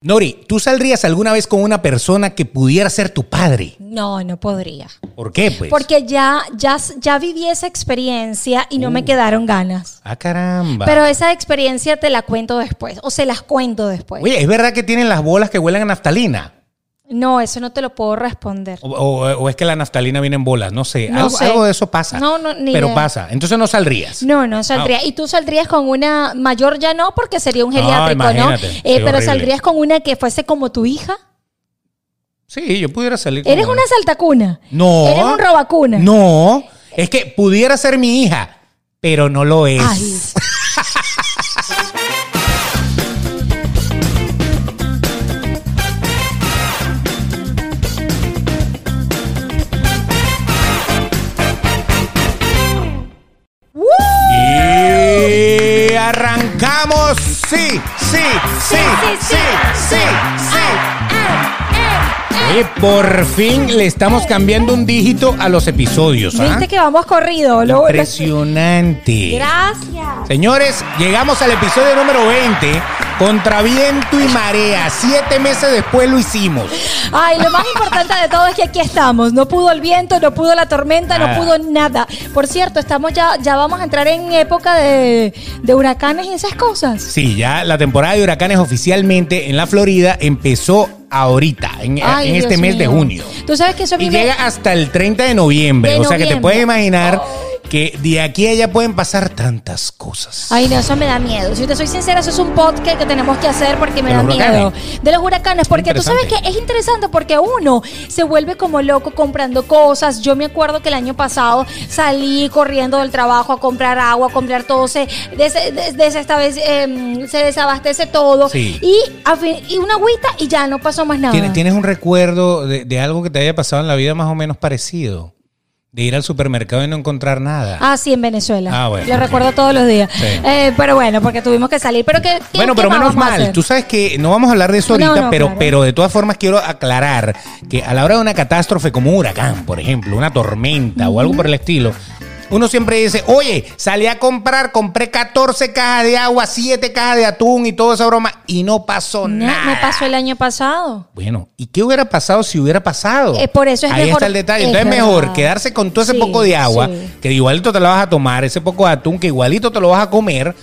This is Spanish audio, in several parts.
Nori, ¿tú saldrías alguna vez con una persona que pudiera ser tu padre? No, no podría. ¿Por qué, pues? Porque ya, ya, ya viví esa experiencia y no me quedaron ganas. Ah, caramba. Pero esa experiencia te la cuento después, o se las cuento después. Oye, ¿es verdad que tienen las bolas que huelen a naftalina? No, eso no te lo puedo responder. O, o- o es que la naftalina viene en bolas, no sé. No algo, sé. algo de eso pasa. No, no, ni Pero idea. pasa. Entonces no saldrías. No, no saldría. Y tú saldrías con una mayor ya no, porque sería un No, geriátrico, ¿no? imagínate, Eh, sí, pero horrible. saldrías con una que fuese como tu hija. Sí, yo pudiera salir con Eres una saltacuna. No. Eres un robacuna. No. Es que pudiera ser mi hija, pero no lo es. Ay. arrancamos. Sí, sí, sí, sí, sí, sí, sí. Oye, por fin le estamos cambiando un dígito a los episodios. ¿ah? Viste que vamos corrido. Lo- Impresionante. Gracias. Señores, llegamos al episodio número 20. Contra viento y marea. Siete meses después lo hicimos. Ay, lo más importante de todo es que aquí estamos. No pudo el viento, no pudo la tormenta, Nada. no pudo nada. Por cierto, estamos ya, ya vamos a entrar en época de, de huracanes y esas cosas. Sí, ya la temporada de huracanes oficialmente en la Florida empezó ahorita, en, Ay, en este Dios mes de junio. Tú sabes que eso a mí Y me- llega hasta el 30 de noviembre. De o sea que te noviembre. puedes imaginar que de aquí a allá pueden pasar tantas cosas. Ay, no, eso me da miedo. Si te soy sincera, eso es un podcast que tenemos que hacer porque me De da miedo. De los huracanes, porque tú sabes que es interesante porque uno se vuelve como loco comprando cosas. Yo me acuerdo que el año pasado salí corriendo del trabajo a comprar agua, a comprar todo, se, des- des- desestabe- em, se desabastece todo. Sí. Y, a fin- y una agüita y ya no pasó más nada. ¿Tienes, tienes un recuerdo de, de algo que te haya pasado en la vida más o menos parecido? De ir al supermercado y no encontrar nada. Ah, sí, en Venezuela. Ah, bueno, Lo recuerdo todos los días. Sí. Eh, pero bueno, porque tuvimos que salir. Pero que, Bueno, pero menos mal. Tú sabes que no vamos a hablar de eso ahorita, no, pero, claro. pero de todas formas quiero aclarar que a la hora de una catástrofe como un huracán, por ejemplo, una tormenta o algo por el estilo, uno siempre dice, oye, salí a comprar, compré 14 cajas de agua, 7 cajas de atún y toda esa broma y no pasó No, nada. me pasó el año pasado. Bueno, ¿y qué hubiera pasado si hubiera pasado? Eh, por eso es Ahí mejor- está el detalle. es Entonces es mejor verdad. quedarse con todo ese Sí, poco de agua, sí. que igualito te lo vas a tomar, ese poco de atún, que igualito te lo vas a comer.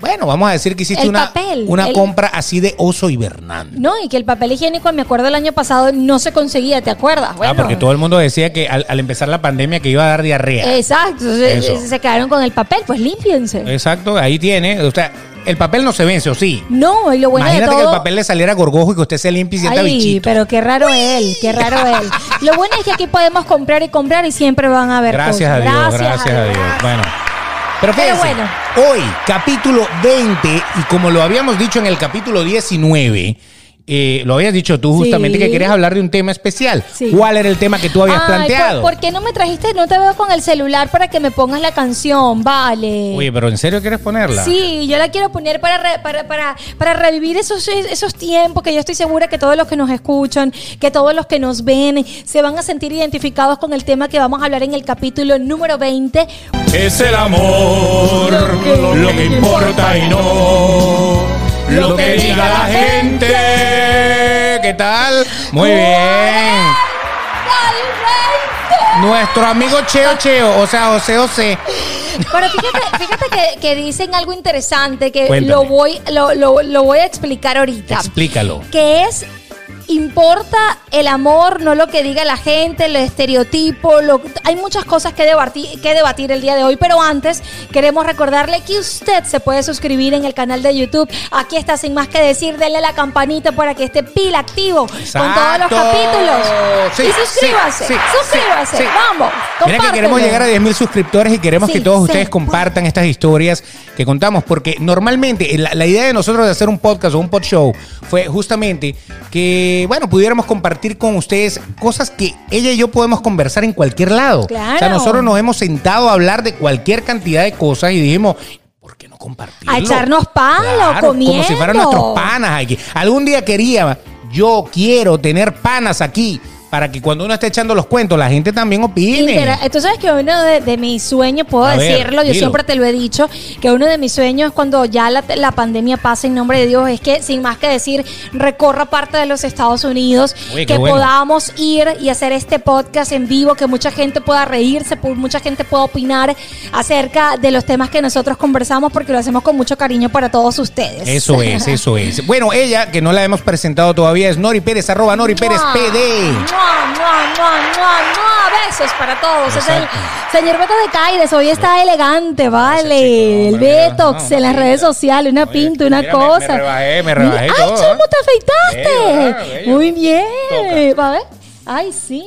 Bueno, vamos a decir que hiciste El una, papel, una el- compra así de oso hibernante. No, y que el papel higiénico, me acuerdo el año pasado, no se conseguía, ¿te acuerdas? Bueno, Ah, porque todo el mundo decía que al, al empezar la pandemia que iba a dar diarrea. Exacto, se, se quedaron con el papel, pues límpiense. Exacto, ahí tiene. O sea, el papel no se vence, ¿o sí? No, y lo bueno Imagínate de que todo... el papel le saliera gorgojo y que usted se limpie y sienta Ay, bichito. pero qué raro él, qué raro él. Lo bueno es que aquí podemos comprar y comprar y siempre van a haber Gracias a. Dios, gracias, a Dios. Bueno. Pero Pero fíjense, bueno. hoy, capítulo 20, y como lo habíamos dicho en el capítulo 19, eh, lo habías dicho tú justamente Sí. que querías hablar de un tema especial. Sí. ¿Cuál era el tema que tú habías Ay, planteado? ¿por, por qué no me trajiste? No te veo con el celular para que me pongas la canción, vale. Oye, pero ¿en serio quieres ponerla? Sí, yo la quiero poner para, re- para, para, para revivir esos, esos tiempos que yo estoy segura que todos los que nos escuchan, que todos los que nos ven, se van a sentir identificados con el tema que vamos a hablar en el capítulo número 20. Es el amor lo que, importa y no lo que diga la gente. ¿Qué tal? Muy bien. Nuestro amigo Cheo Cheo, o sea, José José. Pero fíjate, fíjate que, que dicen algo interesante que Cuéntame. lo voy, lo, lo- lo voy a explicar ahorita. Explícalo. que es importa el amor, no lo que diga la gente, el estereotipo, lo- hay muchas cosas que debatir, que debatir el día de hoy, pero antes queremos recordarle que usted se puede suscribir en el canal de YouTube. Aquí está sin más que decir, denle la campanita para que esté pila activo con todos los capítulos. Sí, y suscríbase, sí, sí, suscríbase, vamos. Mira que queremos llegar a 10 mil suscriptores y queremos que todos ustedes compartan estas historias que contamos, porque normalmente la, la idea de nosotros de hacer un podcast o un pod show fue justamente que, bueno, pudiéramos compartir con ustedes cosas que ella y yo podemos conversar en cualquier lado. Claro. O sea, nosotros nos hemos sentado a hablar de cualquier cantidad de cosas y dijimos, ¿por qué no compartirlo? A echarnos palo, Como si fueran comiendo. nuestros panas aquí. Algún día quería, yo quiero tener panas aquí para que cuando uno esté echando los cuentos, la gente también opine. Intera- Tú sabes que uno de, de mis sueños, puedo A ver, decirlo, yo siempre te lo he dicho, que uno de mis sueños cuando ya la, la pandemia pase en nombre de Dios es que, sin más que decir, recorra parte de los Estados Unidos, que bueno. podamos ir y hacer este podcast en vivo, que mucha gente pueda reírse, mucha gente pueda opinar acerca de los temas que nosotros conversamos, porque lo hacemos con mucho cariño para todos ustedes. Eso es, eso es. Bueno, ella, que no la hemos presentado todavía, es Nori Pérez, arroba Nori Pérez ¡Mua! PD. ¡Mua, mua, mua, mua, mua! Besos para todos. Es el señor Beto de Caires, hoy está elegante, vale. el Betox no, en las redes sociales, una pinta, una cosa. me rebajé, me rebajé ¡Ay, chamo, ¿eh? te afeitaste! Muy bien. A ver. Ay, sí.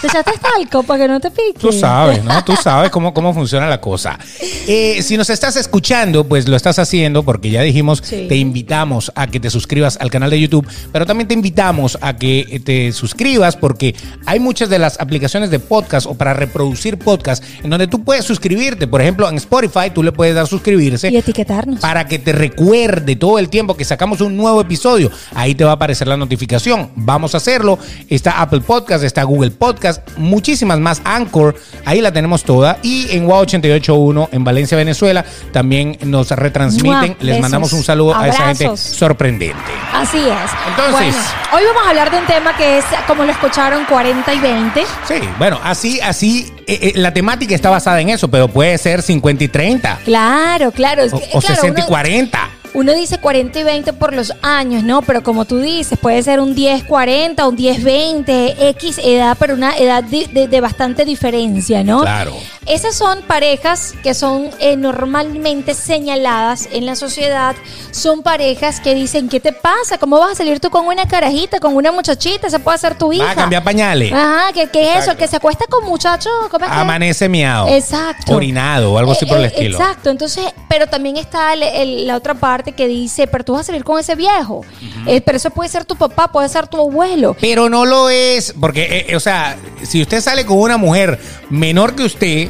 Te echaste talco para que no te pique. Tú sabes, ¿no? Tú sabes cómo, cómo funciona la cosa. Eh, si nos estás escuchando, pues lo estás haciendo porque ya dijimos, Sí. te invitamos a que te suscribas al canal de YouTube, pero también te invitamos a que te suscribas porque hay muchas de las aplicaciones de podcast o para reproducir podcast en donde tú puedes suscribirte. Por ejemplo, en Spotify tú le puedes dar suscribirse Y etiquetarnos. para que te recuerde todo el tiempo que sacamos un nuevo episodio. Ahí te va a aparecer la notificación. Vamos a hacerlo. Está Apple Podcast, está Google Podcast, muchísimas más. Anchor, ahí la tenemos toda. Y en WOW 881 en Valencia, Venezuela, también nos retransmiten. Les besos. mandamos un saludo a esa gente sorprendente. Así es. Entonces- Bueno, hoy vamos a hablar de un tema que es, como lo escucharon, 40 y 20. Sí, bueno, así, así, eh, eh, la temática está basada en eso, pero puede ser 50 y 30. Claro, claro. es O, o claro, 60 y uno- 40. Uno dice 40 y 20 por los años, ¿no? Pero como tú dices, puede ser un 10-40, un 10-20, X edad, pero una edad de, de- de bastante diferencia, ¿no? Claro. Esas son parejas que son eh, normalmente señaladas en la sociedad. Son parejas que dicen, ¿qué te pasa? ¿Cómo vas a salir tú con una carajita, con una muchachita? Se puede ser tu hija. Va a cambiar pañales. Ajá, ¿qué, qué es eso? El que se acuesta con muchachos. ¿cómo es que? Amanece miado. Exacto. Orinado o algo así Eh, por el eh, estilo. Exacto, entonces, pero también está el- el- la otra parte que dice, pero tú vas a salir con ese viejo. Eh, pero eso puede ser tu papá, puede ser tu abuelo. Pero no lo es, porque, eh, eh, o sea, si usted sale con una mujer menor que usted,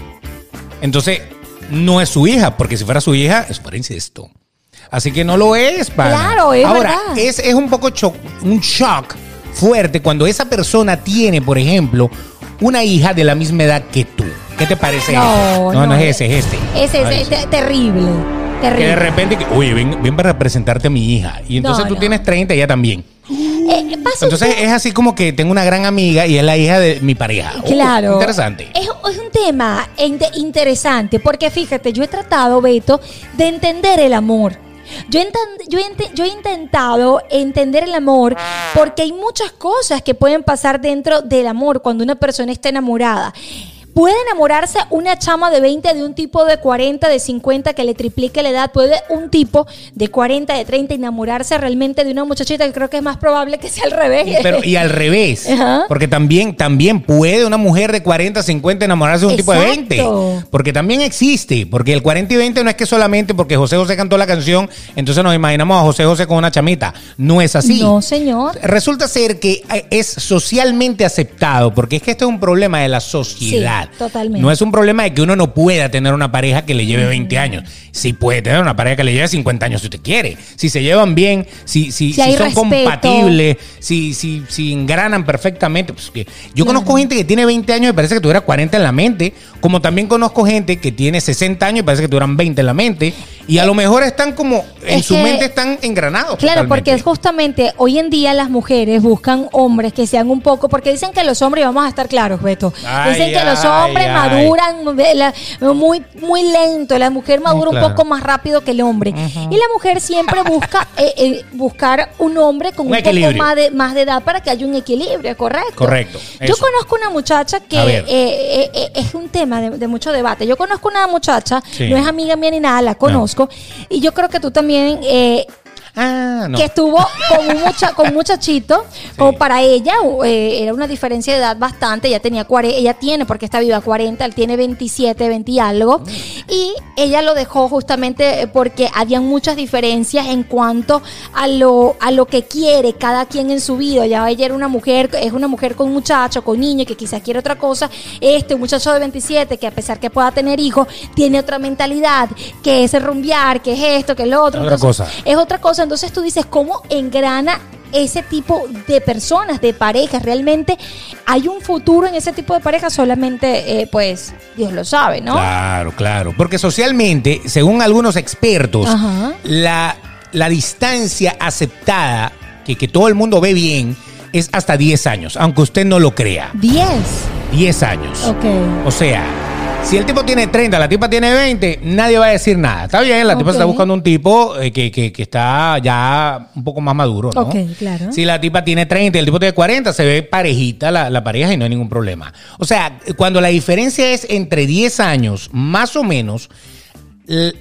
entonces no es su hija, porque si fuera su hija, es por incesto. Así que no lo es, pana. Claro, es Ahora, verdad. es, es un poco cho- un shock fuerte cuando esa persona tiene, por ejemplo, una hija de la misma edad que tú. ¿Qué te parece No, eso? No, no, no, es ese, es este. Ese es, es te- terrible. que de repente, oye, ven, ven para representarte a mi hija. Y entonces No, tú no. tienes 30 y ella también. Eh, pasa un Entonces es así como que tengo una gran amiga y es la hija de mi pareja. Oh, Claro. interesante. Es, es un tema inte- interesante porque fíjate, yo he tratado, Beto, de entender el amor. Yo, enten- yo, ente- yo he intentado entender el amor porque hay muchas cosas que pueden pasar dentro del amor cuando una persona está enamorada. Puede enamorarse una chama de 20 de un tipo de 40, de 50 que le triplique la edad. Puede un tipo de 40, de 30 enamorarse realmente de una muchachita que creo que es más probable que sea al revés. Y, pero, y al revés. Ajá. Porque también, también puede una mujer de 40, 50 enamorarse de un tipo de 20. Exacto. Porque también existe. Porque el 40 y 20 no es que solamente porque José José cantó la canción, entonces nos imaginamos a José José con una chamita. No es así. No, señor. Resulta ser que es socialmente aceptado, porque es que esto es un problema de la sociedad. Sí, totalmente. No es un problema de que uno no pueda tener una pareja que le lleve 20 años. Sí puede tener una pareja que le lleve 50 años si usted quiere. Si se llevan bien, si, si, Si hay si son respeto. compatibles, si, si, si engranan perfectamente. Pues, que- yo Claro. conozco gente que tiene 20 años y parece que tuviera 40 en la mente, como también conozco gente que tiene 60 años y parece que tuvieran 20 en la mente, y a lo mejor están como, en Es su que- mente están engranados. Claro, totalmente. porque es justamente hoy en día las mujeres buscan hombres que sean un poco, porque dicen que los hombres, vamos a estar claros, Beto, Ay, dicen que los hombres ay. maduran la- muy, muy lento, la mujer madura claro. un poco más rápido que el hombre. Y la mujer siempre busca eh, eh, buscar un hombre con Un un, poco más de, más de edad para que haya un equilibrio, ¿correcto? Correcto, Yo conozco una muchacha que eh, eh, eh, es un tema de, de mucho debate. Yo conozco una muchacha, Sí. no es amiga mía ni nada, la conozco, y yo creo que tú también... eh, Ah, no. que estuvo con un, mucha, con un muchachito, como para ella, eh, era una diferencia de edad bastante, ella tenía 40, ella tiene, porque está viva 40, él tiene 27, 20 y algo, y ella lo dejó justamente eh, porque habían muchas diferencias en cuanto a lo, a lo que quiere cada quien en su vida, ya ella era una mujer, es una mujer con muchacho, con niño, que quizás quiere otra cosa, este un muchacho de 27, que a pesar que pueda tener hijos, tiene otra mentalidad, que es el rumbear, que es esto, que es lo otro, Otra Entonces, cosa. es otra cosa. Entonces tú dices, ¿cómo engrana ese tipo de personas, de parejas. Realmente hay un futuro en ese tipo de parejas, solamente eh, pues Dios lo sabe, ¿no? Claro, claro. Porque socialmente, según algunos expertos, la, la distancia aceptada, que, que todo el mundo ve bien, es hasta 10 años, aunque usted no lo crea. 10. 10 años. Ok. O sea, si el tipo tiene 30, la tipa tiene 20, nadie va a decir nada. Está bien, la tipa está buscando un tipo eh, que, que- que está ya un poco más maduro, ¿no? Ok, claro. Si la tipa tiene 30 y el tipo tiene 40, se ve parejita la, la pareja y no hay ningún problema. O sea, cuando la diferencia es entre 10 años, más o menos,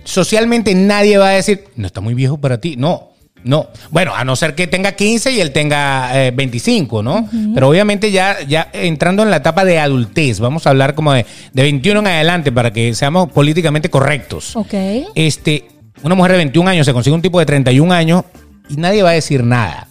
socialmente nadie va a decir, no está muy viejo para ti. No, no. Bueno, a no ser que tenga 15 y él tenga eh, 25, ¿no? Pero obviamente ya, ya entrando en la etapa de adultez, vamos a hablar como de, de 21 en adelante para que seamos políticamente correctos. Ok. Este, una mujer de 21 años se consigue un tipo de 31 años y nadie va a decir nada.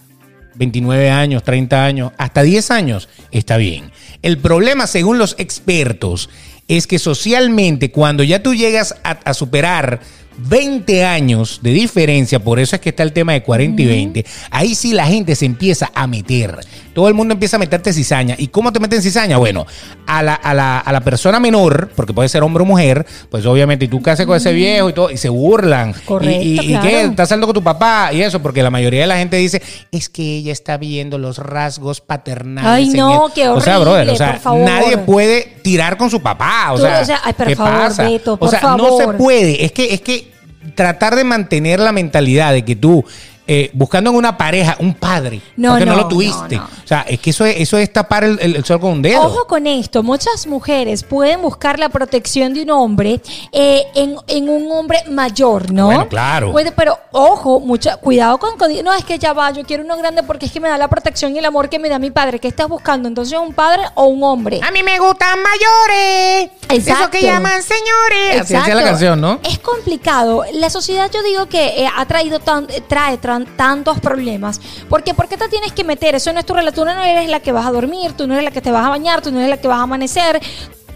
29 años, 30 años, hasta 10 años está bien. El problema, según los expertos, es que socialmente cuando ya tú llegas a, a superar 20 años de diferencia, por eso es que está el tema de 40 y 20, ahí sí la gente se empieza a meter. Todo el mundo empieza a meterte cizaña. ¿Y cómo te meten cizaña? Bueno, a la, a la, a la persona menor, porque puede ser hombre o mujer, pues obviamente tú casas con ese viejo y todo, y se burlan. Correcto, ¿Y, y, y qué? ¿Estás saliendo con tu papá? Y eso, porque la mayoría de la gente dice, es que ella está viendo los rasgos paternales. Ay, no, él". qué O sea, horrible, brother, o sea, por favor. nadie puede tirar con su papá. O Tú, sea, o sea, ay, por ¿qué favor, pasa? Beto, o sea, no se puede. Es que, es que tratar de mantener la mentalidad de que tú, eh, buscando en una pareja, un padre, No, porque no, no, lo tuviste. no, no. O sea, es que eso es, eso es tapar el, el- el sol con un dedo. Ojo con esto, muchas mujeres pueden buscar la protección de un hombre eh, en, en un hombre mayor, ¿no? Bueno, claro. Puede- pero ojo, mucha, cuidado con, con- No, es que ya va, yo quiero uno grande porque es que me da la protección y el amor que me da mi padre. ¿Qué estás buscando? Entonces, ¿un padre o un hombre? A mí me gustan mayores. Exacto. Eso que llaman señores. Así decía la Exacto. canción, ¿no? Es complicado. La sociedad, yo digo que eh, ha traído tan, eh, trae tantos problemas. Porque ¿por qué te tienes que meter? Eso no es tu relación. Tú no eres la que vas a dormir, tú no eres la que te vas a bañar, tú no eres la que vas a amanecer.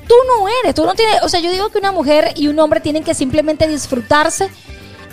Tú no eres, tú no tienes. O sea, yo digo que una mujer y un hombre tienen que simplemente disfrutarse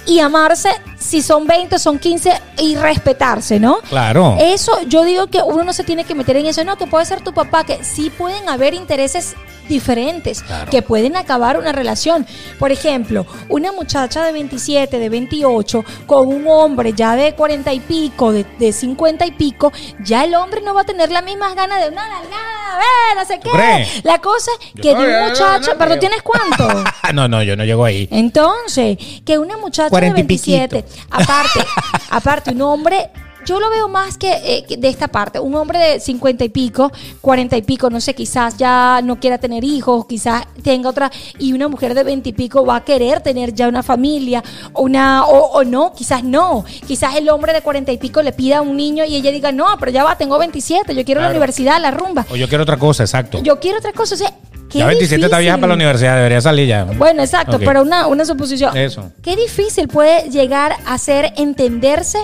y amarse si son 20, son 15 y respetarse, ¿no? Claro. Eso, yo digo que uno no se tiene que meter en eso, no, que puede ser tu papá, que sí pueden haber intereses diferentes Claro. que pueden acabar una relación. Por ejemplo, una muchacha de 27, de 28, con un hombre ya de 40 y pico, de, de 50 y pico, ya el hombre no va a tener las mismas ganas de una nada, ver, no sé qué. La cosa Yo que de un muchacho, no pero. ¿tienes cuánto? no, no, yo no llego ahí. Entonces, que una muchacha de Cuarenta y 27, aparte, aparte, un hombre, yo lo veo más que, eh, de esta parte, un hombre de 50 y pico, 40 y pico, no sé, quizás ya no quiera tener hijos, quizás tenga otra, y una mujer de 20 y pico va a querer tener ya una familia, una, o, o no, quizás no, quizás el hombre de 40 y pico le pida a un niño y ella diga, no, pero ya va, tengo 27, yo quiero la universidad, la rumba, O yo quiero otra cosa, exacto. yo quiero otra cosa, o sea, qué ya 27 está vieja para la universidad, debería salir ya. Bueno, exacto, pero una, una suposición. Eso. ¿Qué difícil puede llegar a ser entenderse?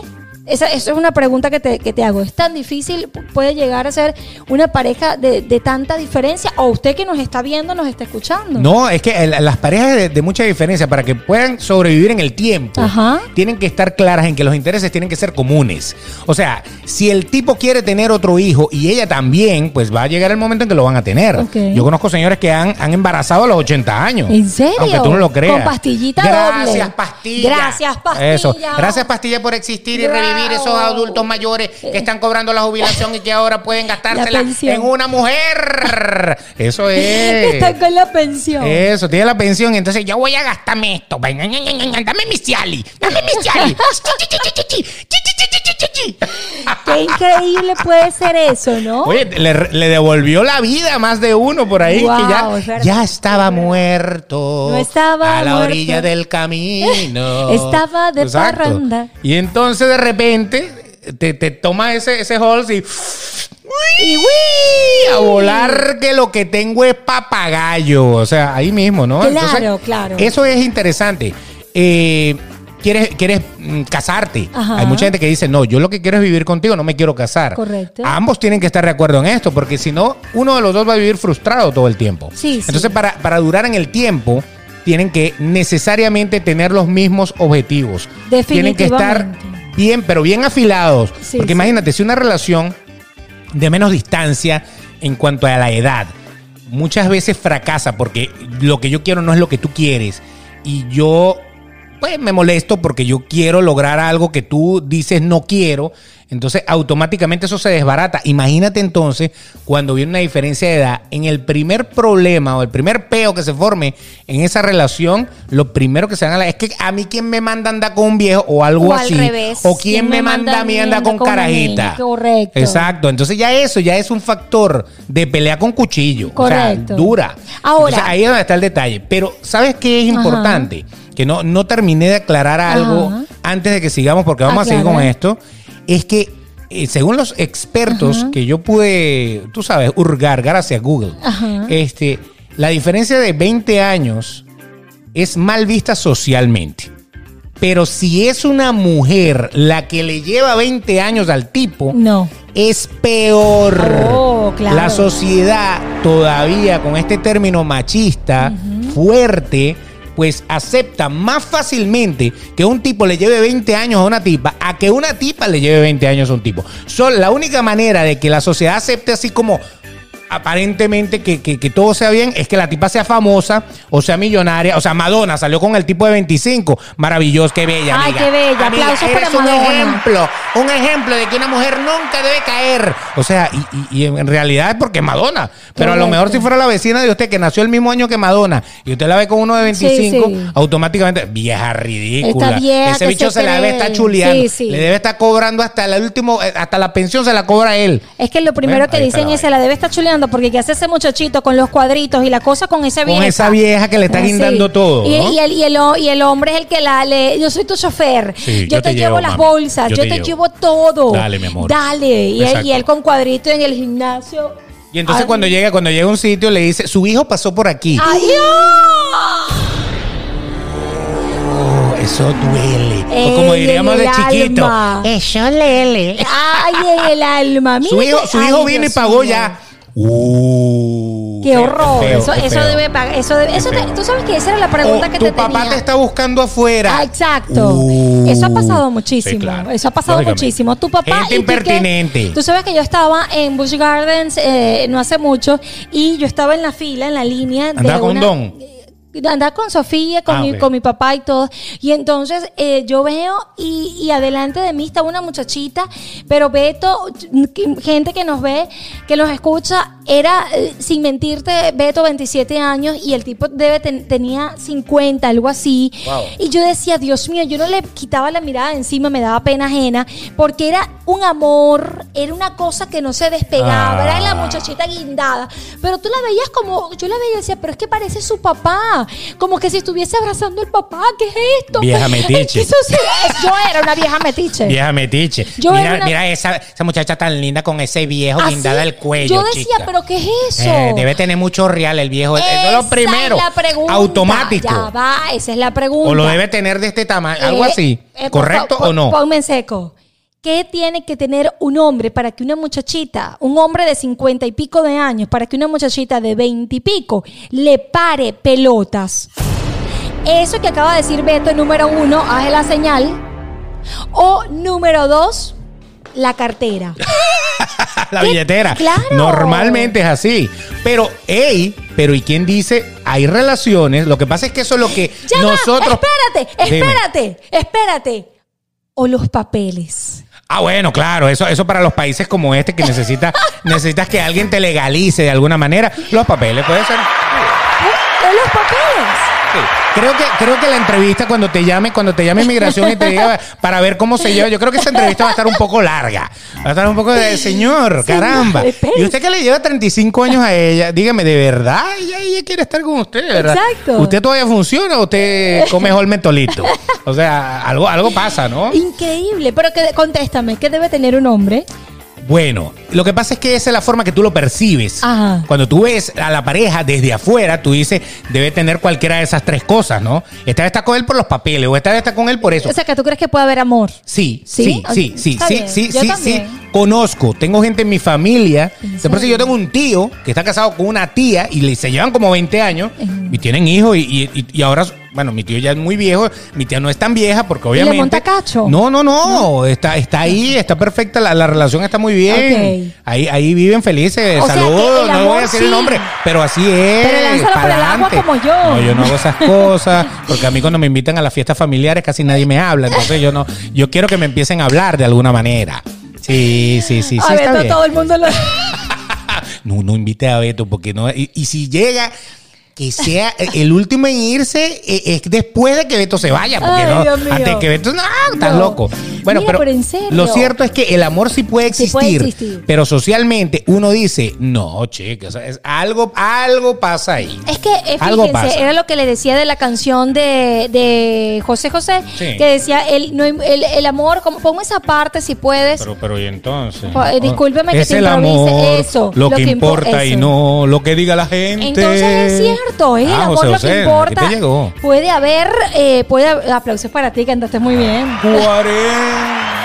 Esa, eso es una pregunta que te, que te hago. ¿Es tan difícil, pu- puede llegar a ser una pareja de, de tanta diferencia? ¿O usted que nos está viendo, nos está escuchando? No, es que el- las parejas de, de mucha diferencia, para que puedan sobrevivir en el tiempo, Ajá. tienen que estar claras en que los intereses tienen que ser comunes. O sea, si el tipo quiere tener otro hijo y ella también, pues va a llegar el momento en que lo van a tener. Yo conozco señores que han, han embarazado a los 80 años. ¿En serio? Aunque tú no lo creas. Con pastillita Gracias, doble. pastilla. Gracias, pastilla. Eso. Gracias, pastilla, por existir y Bravo. Esos adultos mayores que están cobrando la jubilación y que ahora pueden gastársela en una mujer. Eso es. están con la pensión. Eso, tiene la pensión, entonces yo voy a gastarme esto. Dame mis ciali, dame mis ciali. Qué increíble puede ser eso, ¿no? Oye, le, le devolvió la vida a más de uno por ahí Wow, que es ya, verdad. ya estaba muerto. No estaba a la muerto. orilla del camino. Estaba de parranda. Y entonces de repente te, te toma ese, ese Halls y Y ¡uy! a volar que lo que tengo es papagayo. O sea, ahí mismo, ¿no? Claro, claro. Eso es interesante. Eh, ¿Quieres, quieres mm, casarte? Ajá. Hay mucha gente que dice, no, yo lo que quiero es vivir contigo, no me quiero casar. Correcto. Ambos tienen que estar de acuerdo en esto, porque si no, uno de los dos va a vivir frustrado todo el tiempo. Sí, sí. Entonces, para, para durar en el tiempo, tienen que necesariamente tener los mismos objetivos. Tienen que estar Definitivamente. Bien, pero bien afilados. Sí, Porque sí. imagínate, si una relación de menos distancia en cuanto a la edad, muchas veces fracasa porque lo que yo quiero no es lo que tú quieres. Y yo, pues me molesto porque yo quiero lograr algo que tú dices no quiero. Entonces, automáticamente eso se desbarata. Imagínate entonces cuando viene una diferencia de edad. En el primer problema o el primer peo que se forme en esa relación, lo primero que se van a la es que a mí quién me manda anda con un viejo o algo O al así. revés, O quién me manda a mí anda con una carajita. correcto. Exacto. Entonces ya eso ya es un factor de pelea con cuchillo. Correcto. O sea, dura. Ahora- Entonces, ahí es donde está el detalle. Pero, ¿sabes qué es Ajá. importante? Que no, no terminé de aclarar algo Ajá. antes de que sigamos, porque vamos a seguir con esto. Es que, eh, según los expertos Ajá. que yo pude, tú sabes, hurgar gracias a Google, Ajá. este, la diferencia de 20 años es mal vista socialmente. Pero si es una mujer la que le lleva 20 años al tipo, No. es peor. Oh, claro. La sociedad todavía con este término machista fuerte, pues acepta más fácilmente que un tipo le lleve 20 años a una tipa a que una tipa le lleve 20 años a un tipo. Son la única manera de que la sociedad acepte así como aparentemente que, que- que todo sea bien es que la tipa sea famosa o sea millonaria. O sea, Madonna salió con el tipo de 25. Maravilloso, qué bella. Ay, amiga. qué bella. Amiga, Aplausos eres para un Madonna. ejemplo, un ejemplo de que una mujer nunca debe caer. O sea, y, y- y en realidad es porque es Madonna. Pero a lo mejor si fuera la vecina de usted que nació el mismo año que Madonna y usted la ve con uno de 25, Sí, sí. automáticamente, vieja ridícula. Esta vieja Ese bicho se se la debe estar chuleando. Sí. Le debe estar cobrando hasta el último, eh, hasta la pensión se la cobra él. Es que lo primero Bueno, que dicen la es se la debe estar chuleando porque que hace ese muchachito con los cuadritos y la cosa con esa Con vieja. esa vieja que le está Ah, guindando sí. todo, Y, ¿no? y el, y, el, y el hombre es el que la le. Yo soy tu chofer. Sí, yo, yo te, te llevo, llevo, las mami. bolsas. Yo Yo, te te llevo. todo. Dale, mi amor. Dale. Y él, Exacto. y él con cuadrito en el gimnasio. Y entonces Ay, cuando llega, cuando llega a un sitio le dice, su hijo pasó por aquí. ¡Ay, no! Oh, eso duele. o como diríamos de chiquito, alma. eso lele. ¡Ay, en el alma! Su Mira hijo, que- su hijo vino y pagó ya. Uh, ¡Qué horror! feo, eso eso debe pagar. Eso debe, eso te- tú sabes que esa era la pregunta O que tu te papá tenía. te está buscando afuera. Ah, exacto. Uh, eso ha pasado muchísimo. sí, claro. Eso ha pasado muchísimo. Tu papá. Gente y tú que- impertinente. Tú sabes que yo estaba en Busch Gardens eh, no hace mucho y yo estaba en la fila, en la línea. de Andaba con una- Don. Andaba con Sofía, con, Ah, mi, con mi papá y todo. Y entonces eh, yo veo y, y adelante de mí estaba una muchachita, pero Beto, gente que nos ve, que nos escucha, era, eh, sin mentirte, Beto 27 años y el tipo debe ten- tenía 50, algo así. Wow. Y yo decía, Dios mío, yo no le quitaba la mirada de encima, me daba pena ajena, porque era un amor, era una cosa que no se despegaba, Ah. era la muchachita guindada. Pero tú la veías como, yo la veía y decía, pero es que parece su papá, como que si estuviese abrazando al papá, ¿qué es esto? Vieja metiche. Eso sí yo era una vieja metiche. Vieja metiche. Yo mira, una- mira esa, esa muchacha tan linda con ese viejo Así, guindada al cuello. Yo decía, chica. pero ¿qué es eso? Eh, debe tener mucho real el viejo. Eso es lo Esa primero. Es la pregunta. Automático. Ya va, esa es la pregunta. O lo debe tener de este tamaño. Algo Eh, así. eh, ¿Correcto o no? Ponme en seco. ¿Qué tiene que tener un hombre para que una muchachita, un hombre de cincuenta y pico de años, para que una muchachita de veinte y pico le pare pelotas? Eso que acaba de decir Beto, número uno, haz la señal. O número dos, la cartera. la ¿Qué? billetera. Claro. Normalmente es así. Pero, hey, pero ¿y quién dice? Hay relaciones. Lo que pasa es que eso es lo que Ya va, nosotros. espérate, Dime. espérate, espérate. O los papeles. Ah, bueno, claro, eso, eso para los países como este que necesita, necesitas que alguien te legalice de alguna manera. Los papeles puede ser. Los papeles. Creo que, creo que la entrevista cuando te llame, cuando te llame inmigración y te diga para ver cómo se lleva, yo creo que esa entrevista va a estar un poco larga. Va a estar un poco de señor, caramba. Y usted que le lleva 35 años a ella, dígame, ¿de verdad ella, ella quiere estar con usted? ¿verdad? Exacto. ¿Usted todavía funciona o usted come mentolito? O sea, algo, algo pasa, ¿no? Increíble. Pero que, contéstame, ¿qué debe tener un hombre? Bueno, lo que pasa es que esa es la forma que tú lo percibes. Ajá. Cuando tú ves a la pareja desde afuera, tú dices, debe tener cualquiera de esas tres cosas, ¿no? Esta vez está con él por los papeles o esta vez está con él por eso. O sea, que tú crees que puede haber amor. Sí, ¿Sí? sí, Ok, sí, sí, está sí, bien. sí, Yo sí. Conozco, tengo gente en mi familia. ¿En De por sí yo tengo un tío que está casado con una tía y le- se llevan como 20 años y tienen hijos y, y- y ahora bueno, mi tío ya es muy viejo, mi tía no es tan vieja porque le obviamente... monta cacho? No, no, no, Está, está ahí, está perfecta, la, la relación está muy bien. Ok. Ahí, ahí viven felices, O sea, que saludos, el no le voy a decir sí. el nombre, pero así es. Pero lánzalo por el agua como yo. No, yo no hago esas cosas, porque a mí cuando me invitan a las fiestas familiares casi nadie me habla, entonces yo no, yo quiero que me empiecen a hablar de alguna manera. Sí, sí, sí, sí, a está Beto bien. todo el mundo lo... No, no invite a Beto, porque no. Y, y si llega, que sea el último en irse eh, es después de que Beto se vaya, porque Ay, no. Antes que Beto. No, estás No. loco. Bueno, Mira, pero, pero en serio. lo cierto es que el amor sí puede Sí existir, puede existir. pero socialmente uno dice, no, chica, o sea, es algo, algo pasa ahí. Es que, eh, Algo fíjense, pasa. era lo que le decía de la canción de, de José José, Sí. que decía, el, no, el, el amor, como, pongo esa parte si puedes. Pero, pero, ¿y entonces? Eh, discúlpeme que te el improvise amor, eso, Lo, lo que, que impo- importa y no lo que diga la gente. Entonces es cierto, es el Ah, amor José lo que importa. te llegó. Puede haber, eh, puede haber- aplausos para ti, cantaste muy bien. Cuarenta.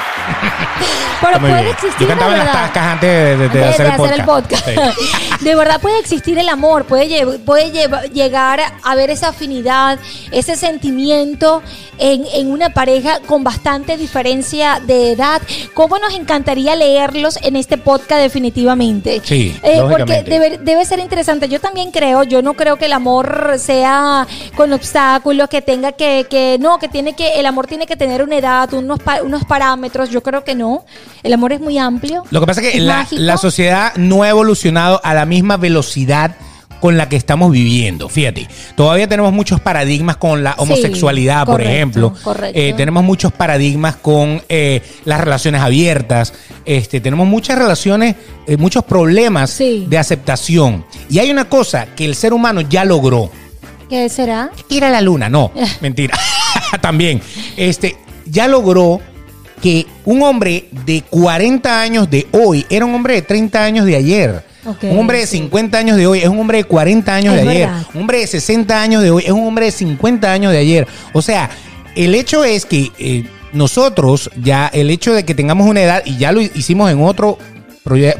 Pero muy puede bien. existir. Yo cantaba de en las verdad. tascas antes de, de- de de, hacer, de el hacer el podcast. Sí. De verdad puede existir el amor, puede, lle- puede lleva- llegar a haber esa afinidad, ese sentimiento en, en una pareja con bastante diferencia de edad. ¿Cómo nos encantaría leerlos en este podcast definitivamente? Sí, Eh, porque lógicamente. debe, debe ser interesante. Yo también creo, yo no creo que el amor sea con obstáculos, que tenga que, que no, que tiene que, el amor tiene que tener una edad, unos, pa- unos parámetros. Yo creo que no. El amor es muy amplio. Lo que pasa es que la, la sociedad no ha evolucionado a la misma velocidad con la que estamos viviendo. Fíjate, todavía tenemos muchos paradigmas con la homosexualidad, por correcto, ejemplo. correcto. Eh, tenemos muchos paradigmas con eh, las relaciones abiertas. Este, tenemos muchas relaciones, eh, muchos problemas Sí. de aceptación. Y hay una cosa que el ser humano ya logró. ¿Qué será? ir a la luna. No, mentira. También. Este, ya logró que un hombre de 40 años de hoy era un hombre de 30 años de ayer. Un hombre de sí. 50 años de hoy es un hombre de 40 años Es de ayer. Un hombre de 60 años de hoy es un hombre de 50 años de ayer. O sea, el hecho es que eh, nosotros ya, el hecho de que tengamos una edad, y ya lo hicimos en otro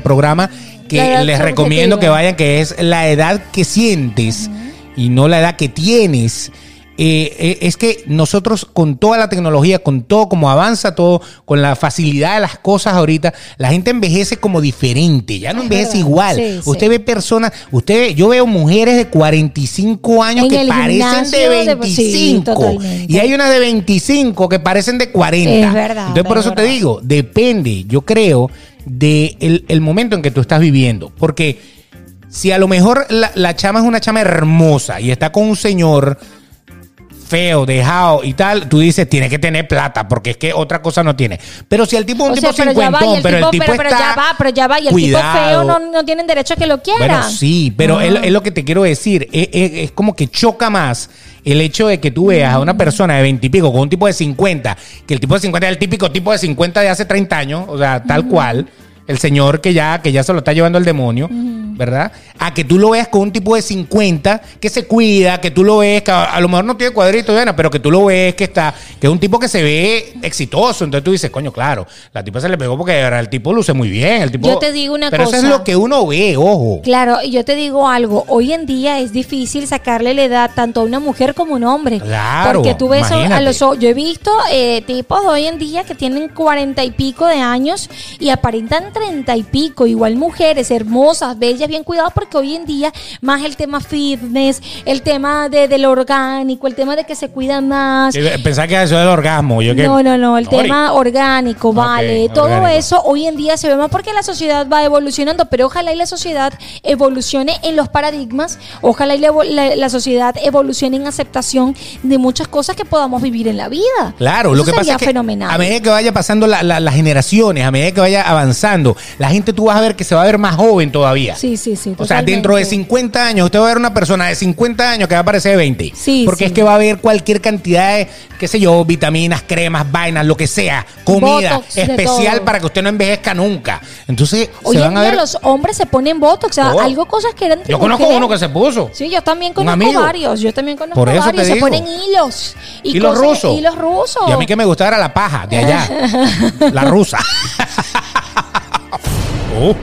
programa que les recomiendo que vayan, que es la edad que sientes y no la edad que tienes. Eh, eh, es que nosotros con toda la tecnología, con todo como avanza todo, con la facilidad de las cosas ahorita, la gente envejece como diferente, ya no Es envejece verdad. igual. Sí, sí. usted ve personas, usted ve- yo veo mujeres de 45 años En que parecen de gimnasio de- sí, 25 totalmente. y hay unas de 25 que parecen de 40. Es verdad, Entonces por es eso te digo, depende, yo creo, de el, el momento en que tú estás viviendo, porque si a lo mejor la, la chama es una chama hermosa y está con un señor feo, dejado y tal, tú dices, tiene que tener plata, porque es que otra cosa no tiene. Pero si el tipo es un O sea, tipo pero cincuentón, pero el tipo, tipo pero, pero está ya va, pero ya va, y el cuidado. tipo feo no, no tienen derecho a que lo quiera. Bueno, sí, pero es, es lo que te quiero decir. Es, es- es como que choca más el hecho de que tú veas a Mm. una persona de 20 y pico con un tipo de 50, que el tipo de 50 es el típico tipo de 50 de hace 30 años, o sea, tal cual. El señor que ya, que ya se lo está llevando el demonio, ¿verdad? A que tú lo veas con un tipo de 50 que se cuida, que tú lo ves, que a, a lo mejor no tiene cuadrito, Diana, pero que tú lo ves que está, que es un tipo que se ve exitoso. Entonces tú dices, coño, claro, la tipa se le pegó porque de verdad, el tipo luce muy bien. El tipo, Yo te digo una pero eso es cosa. lo que uno ve, ojo. Claro, y yo te digo algo, hoy en día es difícil sacarle la edad tanto a una mujer como a un hombre. Claro, Porque tú ves a- los o- yo he visto eh, tipos de hoy en día que tienen cuarenta y pico de años y aparentan treinta y pico, igual mujeres hermosas, bellas, bien cuidadas, porque hoy en día más el tema fitness, el tema de, del orgánico, el tema de que se cuidan más. Pensaba que eso del orgasmo. Yo que, No, no, no, el Ori. tema orgánico, vale. Todo orgánico. eso hoy en día se ve más porque la sociedad va evolucionando, pero ojalá y la sociedad evolucione en los paradigmas, ojalá y la, la- la sociedad evolucione en aceptación de muchas cosas que podamos vivir en la vida. Claro, Eso lo que pasa es que fenomenal. a medida que vaya pasando la- la- las generaciones, a medida que vaya avanzando, la gente tú vas a ver que se va a ver más joven todavía. Sí, sí, sí. O sea, dentro de 50 años, usted va a ver una persona de 50 años que va a parecer de 20. Sí, Porque sí. es que va a haber cualquier cantidad de, qué sé yo, vitaminas, cremas, vainas, lo que sea, comida Botox, especial para que usted no envejezca nunca. Entonces, Hoy se en van a día ver. los hombres se ponen botox, o sea, algo cosas que eran Yo conozco uno que se puso. Sí, yo también conozco varios. Yo también conozco Por eso varios. Se ponen hilos. Y Hilos rusos. Hilos rusos. Y a mí que me gustaba era la paja de allá. la rusa. Oh.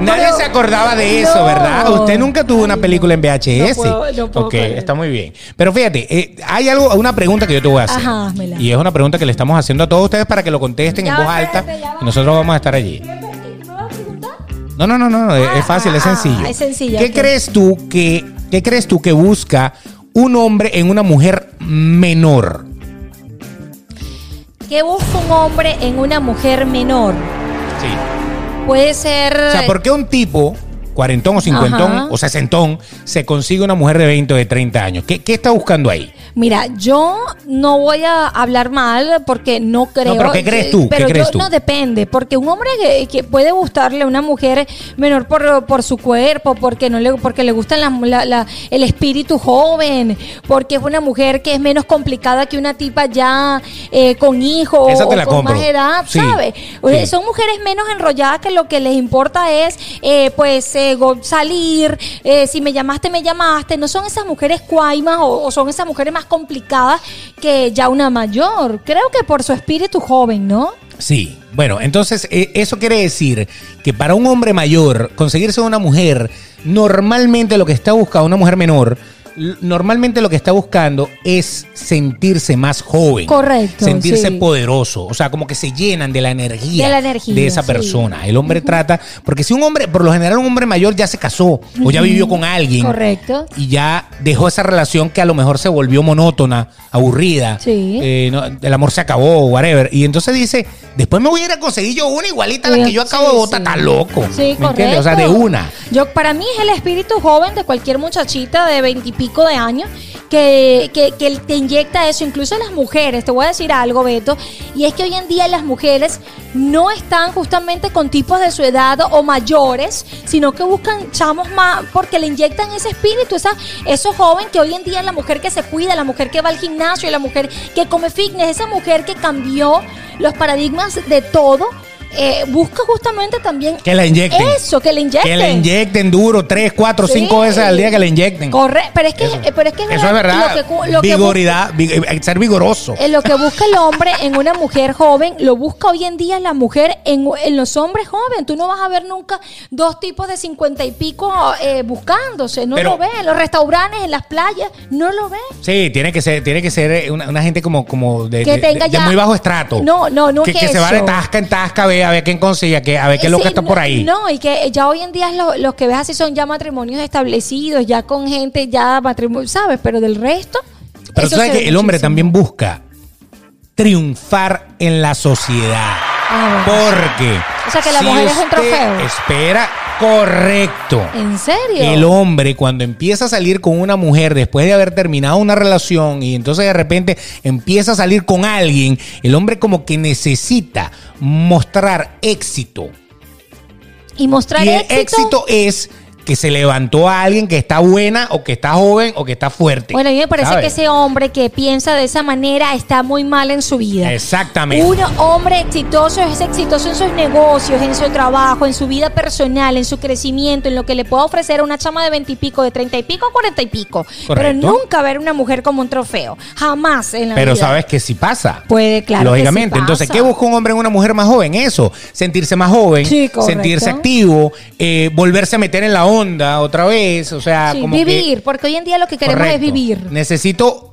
Nadie pero- se acordaba de eso, No. ¿verdad? Usted nunca tuvo una película en VHS. No puedo- no puedo ok, creer. está muy bien. Pero fíjate, eh, hay algo, una pregunta que yo te voy a hacer. Ajá, házmela. Y es una pregunta que le estamos haciendo a todos ustedes para que lo contesten en voz alta. espérate. Y nosotros vamos a estar allí. No, no, no, no, Ah, es fácil, es ah, sencillo. es sencillo, ¿Qué crees tú que, qué crees tú que busca un hombre en una mujer menor? ¿Qué busca un hombre en una mujer menor? Sí. Puede ser. O sea, ¿por qué un tipo, cuarentón o cincuentón Ajá. o sesentón, se consigue una mujer de 20 o de 30 años? ¿Qué, qué está buscando ahí? Mira, yo no voy a hablar mal porque no creo. pero ¿qué crees tú? ¿Qué Pero crees yo- tú? no depende, porque un hombre que, que puede gustarle a una mujer menor por, por su cuerpo, porque no le, porque le gusta la- la- la- el espíritu joven, porque es una mujer que es menos complicada que una tipa ya eh, con hijos o con compro. más edad, Sí, ¿sabes? sí. Son mujeres menos enrolladas que lo que les importa es, eh, pues, eh, salir, eh, si me llamaste, me llamaste. No son esas mujeres cuaimas o, son esas mujeres más complicadas que ya una mayor. Creo que por su espíritu joven, ¿no? Sí, bueno, entonces eh, eso quiere decir que para un hombre mayor conseguirse una mujer, normalmente lo que está buscando una mujer menor, normalmente lo que está buscando es sentirse más joven. Correcto, Sentirse sí. poderoso, o sea, como que se llenan de la energía De la energía, de esa sí. persona. El hombre trata, porque si un hombre, por lo general un hombre mayor ya se casó o ya vivió con alguien. Correcto. Y ya dejó esa relación que a lo mejor se volvió monótona, aburrida. Sí. Eh, no, el amor se acabó, whatever. Y entonces dice, después me voy a ir a conseguir yo una igualita a la que yo acabo de votar, sí. está loco. Sí, ¿Me correcto. entiendes? O sea, de una. Yo, para mí es el espíritu joven de cualquier muchachita de veintipico de años que, que, que te inyecta eso, incluso las mujeres. Te voy a decir algo, Beto, y es que hoy en día las mujeres no están justamente con tipos de su edad o mayores, sino que buscan chamos más porque le inyectan ese espíritu, esa, eso joven que hoy en día es la mujer que se cuida, la mujer que va al gimnasio, la mujer que come fitness, esa mujer que cambió los paradigmas de todo. Eh, busca justamente también Que la inyecten. eso, que le inyecten. Que le inyecten duro, tres, cuatro, Sí. cinco veces al día que le inyecten. Correcto, pero es que, Eso, eh, pero es, que eso es verdad. Lo que, lo que Vigoridad, vi- eh, ser vigoroso. eh, lo que busca el hombre en una mujer joven, lo busca hoy en día la mujer en, en los hombres jóvenes. Tú no vas a ver nunca dos tipos de cincuenta y pico eh, buscándose, no Pero- lo ves. En los restaurantes, en las playas, no lo ves. Sí, tiene que ser, tiene que ser eh, una, una gente como, como de, Que muy bajo estrato. No, no, no Que, es que se va de tasca en tasca a ver, a ver quién consigue, a, que- a ver qué es lo que está no, por ahí. No, y que ya hoy en día lo- los que ves así son ya matrimonios establecidos, ya con gente, ya matrimonio, ¿sabes? Pero del resto. Pero tú sabes que el hombre también busca triunfar en la sociedad. Ah, bueno. Porque. O sea, que la mujer es un trofeo. Espera, correcto. ¿En serio? El hombre cuando empieza a salir con una mujer después de haber terminado una relación y entonces de repente empieza a salir con alguien, el hombre como que necesita mostrar éxito. y mostrar y el éxito. éxito es que se levantó a alguien que está buena o que está joven o que está fuerte. Bueno, a mí me parece ¿sabes? que ese hombre que piensa de esa manera está muy mal en su vida. Exactamente. Un hombre exitoso es exitoso en sus negocios, en su trabajo, en su vida personal, en su crecimiento, en lo que le pueda ofrecer a una chama de veintipico, de treinta y pico, cuarenta y pico. Pero nunca ver una mujer como un trofeo. Jamás en la Pero vida. sabes que sí pasa. Puede, claro que Lógicamente. sí Entonces, pasa. ¿qué busca un hombre en una mujer más joven? Eso. Sentirse más joven, Sí, sentirse activo, eh, volverse a meter en la onda otra vez. O sea, Sí, como vivir, que. porque hoy en día lo que queremos Correcto. es vivir. Necesito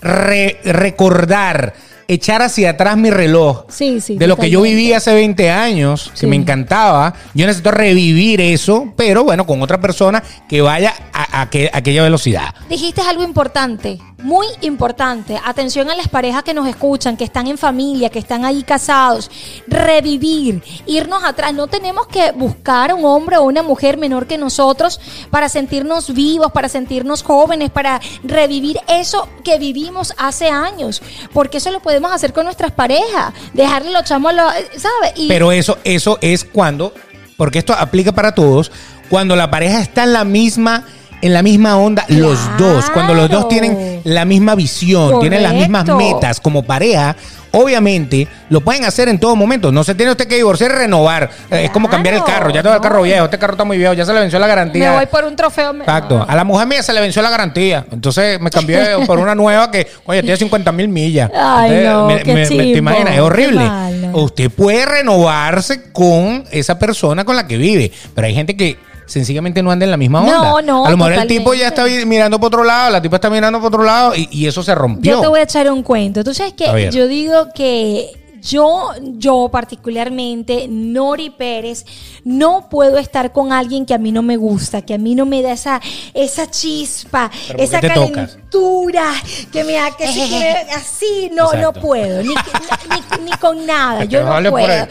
re- recordar, echar hacia atrás mi reloj. Sí, sí, De lo que yo viví hace 20 años, que Sí. me encantaba. Yo necesito revivir eso, pero bueno, con otra persona que vaya a, a que- a aquella velocidad. Dijiste algo importante, muy importante. Atención a las parejas que nos escuchan, que están en familia, que están ahí casados. Revivir, irnos atrás. No tenemos que buscar un hombre o una mujer menor que nosotros para sentirnos vivos, para sentirnos jóvenes, para revivir eso que vivimos hace años. Porque eso lo podemos hacer con nuestras parejas. Dejarle los chamos, ¿sabes? Pero eso, eso es cuando, porque esto aplica para todos, cuando la pareja está en la misma, en la misma onda, los dos, cuando los dos tienen la misma visión, tienen las mismas metas como pareja, obviamente lo pueden hacer en todo momento. No se tiene usted que divorciar y renovar. Eh, es como cambiar el carro. Ya tengo el no. carro viejo, este carro está muy viejo, ya se le venció la garantía. Me voy por un trofeo. Exacto. no. A la mujer mía se le venció la garantía. Entonces me cambié por una nueva que, oye, tiene 50 mil millas. Ay, Entonces, no, me- qué me- me- chimbo, ¿Te imaginas? Es horrible. Usted puede renovarse con esa persona con la que vive. Pero hay gente que sencillamente no anda en la misma No, onda. no, A lo mejor el tipo ya está mirando por otro lado, la tipa está mirando por otro lado y, y eso se rompió. Yo te voy a echar un cuento. Tú sabes que yo digo que yo, yo particularmente, Nori Pérez, no puedo estar con alguien que a mí no me gusta, que a mí no me da esa, esa chispa, ¿Pero por esa calentura, que me da que quiere así, no, no puedo, ni, ni- ni con nada, yo no puedo,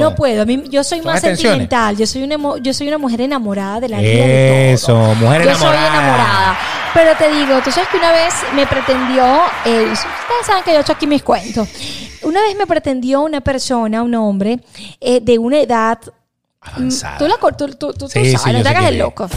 no puedo, a mí, yo soy más sentimental, yo soy una, yo soy una mujer enamorada de la vida de Eso, todo. mujer Yo soy enamorada. enamorada. Pero te digo, tú sabes que una vez me pretendió, eh, ustedes saben que yo he hecho aquí mis cuentos. Una vez me pretendió una persona, un hombre, eh, de una edad. Avanzada. Tú la tú, tú, tú, Sí, sabes, sí, no te hagas el loco.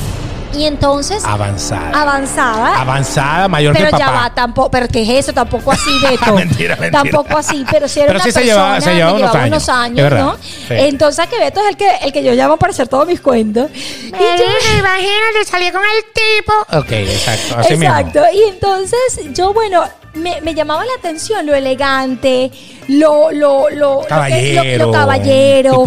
Y entonces, Avanzada. avanzada. Avanzada, mayor que Pero ya va, tampoco, pero ¿qué es eso? Tampoco así, Beto. Mentira, mentira. Tampoco así, pero si era Pero una sí se persona llevaba- se llevaba unos llevaba años, unos años, verdad. ¿no? Sí. Entonces, que Beto es el que, el que yo llamo para hacer todos mis cuentos. Y yo- imagínate, salí con el tipo. Ok, exacto, así Exacto. mismo. Y entonces yo, bueno, me, me llamaba la atención lo elegante, lo, lo, lo, Caballero, lo, que- lo- caballero.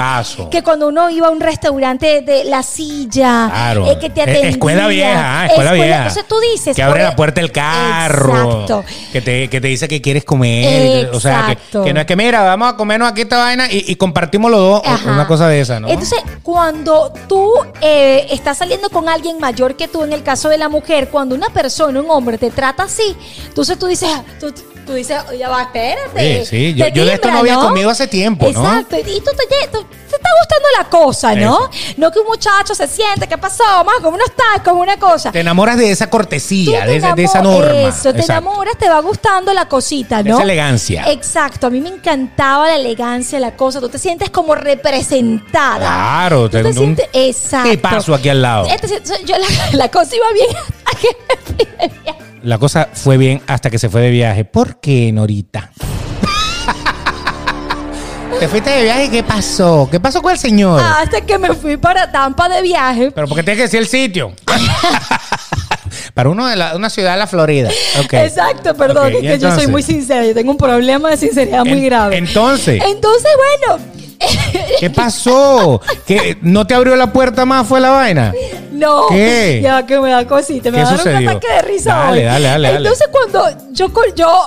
Que cuando uno iba a un restaurante de la silla, Claro. eh, que te Eh, atendía. Escuela vieja, ah, escuela vieja. Entonces tú dices. Que abre oye, la puerta del carro. Exacto. Que te, que te dice que quieres comer. O sea, que, Exacto. que no es que mira, vamos a comernos aquí esta vaina y, y compartimos los dos. Ajá. Una cosa de esa, ¿no? Entonces, cuando tú eh, estás saliendo con alguien mayor que tú, en el caso de la mujer, cuando una persona, un hombre, te trata así, entonces tú dices, ah, tú, tú dices, ya va, espérate. Sí, sí, yo- yo de esto no había comido hace tiempo, ¿no? Exacto, y tú te, te está gustando la cosa, ¿no? No que un muchacho se siente, ¿qué pasó? Más como no está, como una cosa. te enamoras de esa cortesía, te de, esa- de enamo- esa norma. Eso, te Exacto. enamoras, te va gustando la cosita, De ¿no? esa elegancia. Exacto, a mí me encantaba la elegancia, la cosa. Tú te sientes como representada. Claro, tú te- sientes. Exacto. ¿Qué paso aquí al lado? Entonces, yo la, la cosa iba bien hasta que me. La cosa fue bien hasta que se fue de viaje. ¿Por qué, Norita? Te fuiste de viaje, ¿qué pasó? ¿Qué pasó con el señor? Hasta que me fui para Tampa de viaje. Pero porque tienes que decir el sitio. Para uno de la- una ciudad de la Florida. Exacto, perdón, es ¿y que yo soy muy sincera. Yo tengo un problema de sinceridad muy En- grave. entonces. Entonces, bueno. ¿Qué pasó? ¿Que no te abrió la puerta más fue la vaina? No, ¿Qué? ya que me da cosita, me ¿Qué va a dar un ataque de risa Dale, hoy. dale, dale. Entonces cuando yo, yo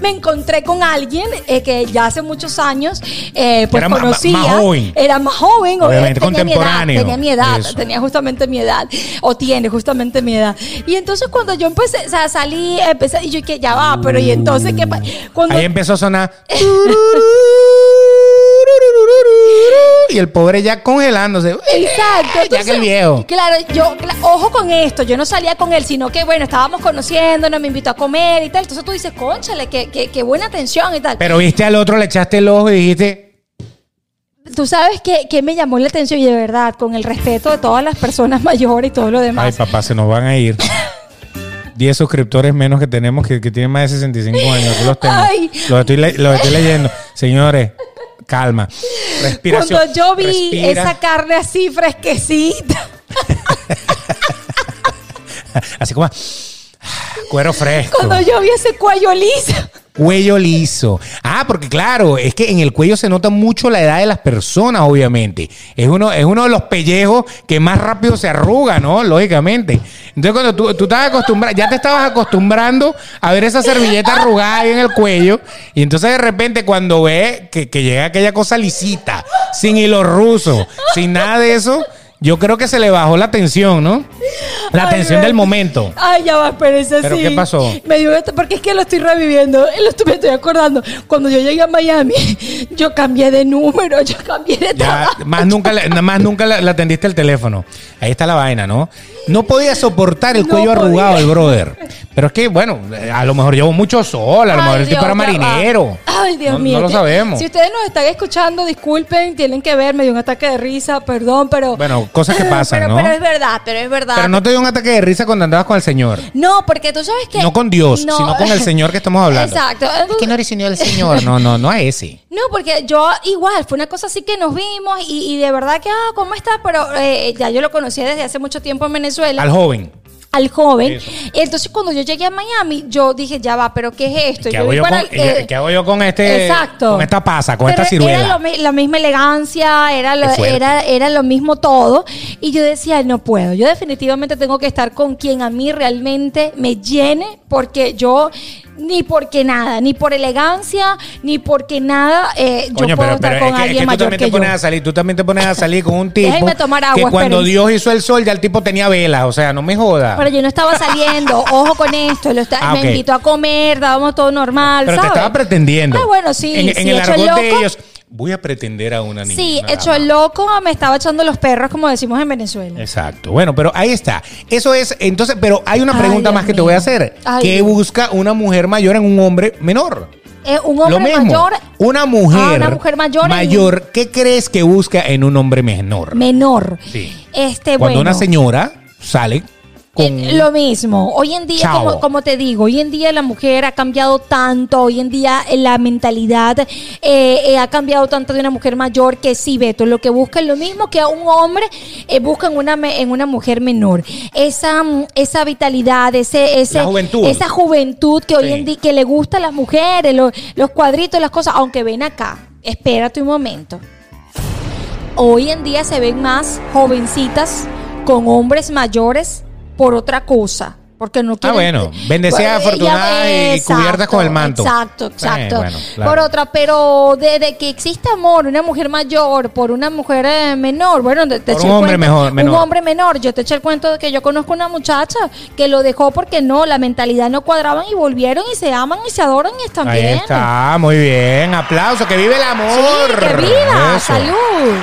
me encontré con alguien eh, que ya hace muchos años eh, pues Era conocía, más joven. era más joven, Obviamente, tenía mi edad, contemporáneo. tenía mi edad, Eso. tenía justamente mi edad, o tiene justamente mi edad. Y entonces cuando yo empecé, o sea, salí, empecé, y yo que ya va, pero y entonces qué cuando Ahí empezó a sonar. Y el pobre ya congelándose. Exacto. Ya entonces, que el viejo. Claro, yo, ojo con esto, yo no salía con él, sino que bueno, estábamos conociéndonos, me invitó a comer y tal. Entonces tú dices, conchale, qué, qué, qué buena atención y tal. Pero viste al otro, le echaste el ojo y dijiste. tú sabes que, que me llamó la atención y de verdad, con el respeto de todas las personas mayores y todo lo Ay, demás. papá, se nos van a ir. 10 suscriptores menos que tenemos que, que tienen más de 65 años. Los tengo. Ay. Los estoy, los estoy leyendo. Señores, calma. Respiración. Cuando yo vi Respira. esa carne así fresquecita, Así como. Cuero fresco. cuando yo vi ese cuello liso. Cuello liso. Ah, porque claro, es que en el cuello se nota mucho la edad de las personas, obviamente. Es uno, es uno de los pellejos que más rápido se arruga, ¿no? Lógicamente. Entonces, cuando tú, tú estabas acostumbrado, ya te estabas acostumbrando a ver esa servilleta arrugada ahí en el cuello. Y entonces, de repente, cuando ves que, que llega aquella cosa lisita, sin hilo ruso, sin nada de eso. Yo creo que se le bajó la tensión, ¿no? La Ay, tensión me- del momento. Ay, ya va, espérense, ¿Pero sí. qué pasó? Me dio esto porque es que lo estoy reviviendo. Lo estoy- me estoy acordando. Cuando yo llegué a Miami, yo cambié de número, yo cambié de Ya, trabajo. más nunca, más nunca le atendiste el teléfono. Ahí está la vaina, ¿no? No podía soportar el cuello arrugado el brother. Pero es que, bueno, a lo mejor llevó mucho sol, a lo Ay, mejor el tipo Dios, era ya va. marinero. Ay, Dios No- mío. No lo sabemos. Si ustedes nos están escuchando, disculpen, tienen que ver, me dio un ataque de risa, perdón, pero. Bueno, cosas que pasan, pero, ¿no? Pero es verdad, pero es verdad. Pero no te dio un ataque de risa cuando andabas con el Señor. No, porque tú sabes que. No con Dios, No. sino con el Señor que estamos hablando. Exacto. Es que no eres sino el Señor. No, no, no a ese. No, porque yo igual, fue una cosa así que nos vimos y, y de verdad que, ah, ¿cómo estás? Pero eh, ya yo lo conocía desde hace mucho tiempo en Venezuela. Al joven. al joven. Eso. Y entonces cuando yo llegué a Miami, yo dije, ya va, pero ¿qué es esto? ¿Qué Yo hago vi yo, para con, el- eh, ¿qué hago yo con este? Exacto. Con esta pasa, con Pero esta ciruela. Era lo la misma elegancia, era lo, era, era lo mismo todo. Y yo decía, no puedo. Yo definitivamente tengo que estar con quien a mí realmente me llene, porque yo, ni porque nada, ni por elegancia, ni porque nada, eh, yo puedo pero, estar pero con es que, es alguien que tú mayor también que te yo. pones a salir, tú también te pones a salir con un tipo tomar agua, que cuando espérense. Dios hizo el sol ya el tipo tenía velas, o sea, no me joda. Pero yo no estaba saliendo, ojo con esto, lo está- Ah, me invitó a comer, dábamos todo normal, Pero te ¿sabes? estaba pretendiendo. Ah, bueno, sí, En, en sí, el hecho el argot de ellos, voy a pretender a una niña. Sí, hecho el loco me estaba echando los perros, como decimos en Venezuela. Exacto. Bueno, pero ahí está. Eso es, entonces, pero hay una Ay, pregunta Dios más que te voy a hacer. Ay, ¿Qué Dios. busca una mujer mayor en un hombre menor? Eh, un Lo hombre mismo. mayor, Una mujer, Ah, una mujer mayor en- mayor, ¿qué crees que busca en un hombre menor? menor. Sí. Este, Cuando bueno. una señora sale con Eh, lo mismo. Hoy en día, como, como te digo, hoy en día la mujer ha cambiado tanto, hoy en día eh, la mentalidad eh, eh, ha cambiado tanto de una mujer mayor que sí, Beto, lo que busca es lo mismo que un hombre eh, busca en una, en una mujer menor. Esa, mm, esa vitalidad, ese, ese, juventud. esa juventud que hoy en día que le gusta a las mujeres, lo- los cuadritos, las cosas, aunque ven acá, espérate un momento. Hoy en día se ven más jovencitas con hombres mayores por otra cosa. Porque no quieren. bueno, bendecidas, Bueno, afortunadas y cubiertas con el manto. Exacto, exacto. Eh, bueno, claro. Por otra, pero desde que existe amor, una mujer mayor por una mujer eh, menor, bueno, te, te Por un el hombre cuento- mejor- menor. Un hombre menor. Yo te eché el cuento de que yo conozco una muchacha que lo dejó porque no, la mentalidad no cuadraban y volvieron y se aman y se adoran y están Ahí bien. está, muy bien. Aplauso, que vive el amor. Sí, que viva, Eso. salud.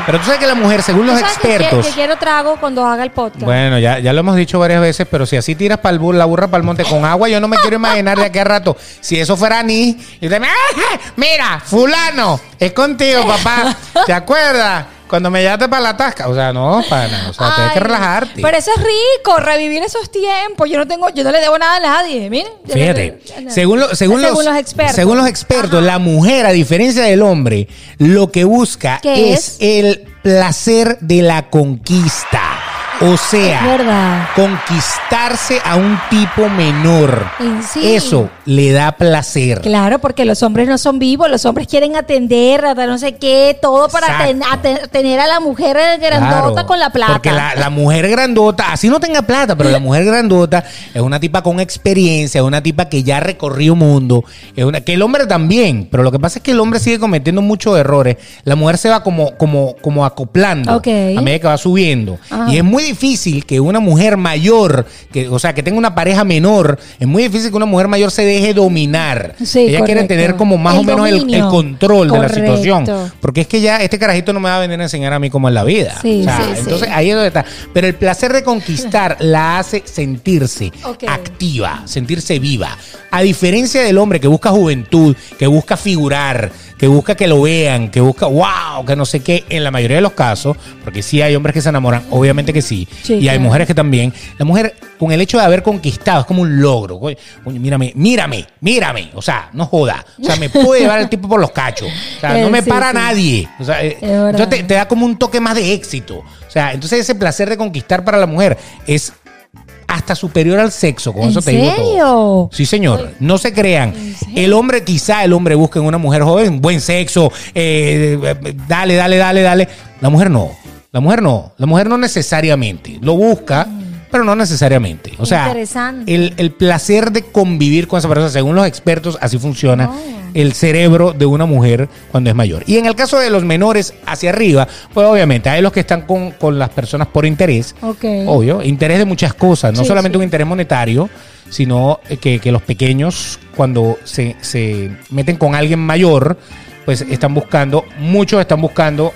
Pero tú sabes que la mujer, según ¿Tú los sabes que expertos. Que, quiero trago cuando haga el podcast. Bueno, ya, ya lo hemos dicho varias veces, pero si así tiras para la burra para el monte con agua, yo no me quiero imaginar de aquí a rato. Si eso fuera ni, me, ¡Ah! mira, fulano, es contigo, papá. ¿Te acuerdas? Cuando me llevaste para la tasca. O sea, no, pana. O sea, tienes que relajarte. Pero eso es rico, revivir esos tiempos. Yo no tengo, yo no le debo nada a nadie. Miren. Fíjate, no. según, lo- según, Según los expertos. según los expertos, la mujer, a diferencia del hombre, lo que busca ¿Qué es, el placer de la conquista. O sea, conquistarse a un tipo menor. Sí. Eso le da placer. Claro, porque los hombres no son vivos, los hombres quieren atender, a no sé qué, todo para ten- ate- tener a la mujer grandota Claro, con la plata. Porque la, la mujer grandota, así no tenga plata, pero la mujer grandota es una tipa con experiencia, es una tipa que ya recorrió mundo, es una, que el hombre también, pero lo que pasa es que el hombre sigue cometiendo muchos errores. La mujer se va como, como, como acoplando Ok. a medida que va subiendo. Ajá. Y es muy difícil que una mujer mayor, que, o sea, que tenga una pareja menor, es muy difícil que una mujer mayor se deje dominar. Sí, Ella quiere correcto. tener como más El o menos el, control de la situación. Porque es que ya este carajito no me va a venir a enseñar a mí cómo es la vida. Sí, O sea, sí, sí. entonces ahí es donde está. Pero el placer de conquistar la hace sentirse activa, sentirse viva. A diferencia del hombre que busca juventud, que busca figurar, que busca que lo vean, que busca, wow, que no sé qué, en la mayoría de los casos, porque sí hay hombres que se enamoran, obviamente que sí, Sí, y hay claro. mujeres que también, la mujer con el hecho de haber conquistado es como un logro. Coño, mírame, mírame, mírame, o sea, no joda, o sea, me puede llevar el tipo por los cachos, o sea, no Eh, me sí, para sí. nadie, o sea, eh, entonces te, te da como un toque más de éxito. O sea, entonces ese placer de conquistar para la mujer es hasta superior al sexo. Con ¿En eso te digo todo. Sí, señor. No se crean. El hombre, quizá el hombre busca en una mujer joven buen sexo. eh, eh, dale, dale, dale, dale. La mujer no. La mujer no. La mujer no necesariamente. Lo busca. Pero no necesariamente. O sea, el, el placer de convivir con esa persona, según los expertos, así funciona Oh. el cerebro de una mujer cuando es mayor. Y en el caso de los menores hacia arriba, pues obviamente hay los que están con, con las personas por interés. Ok. Obvio, interés de muchas cosas, no Sí, solamente sí. un interés monetario, sino eh, que, que los pequeños cuando se, se meten con alguien mayor, pues están buscando, muchos están buscando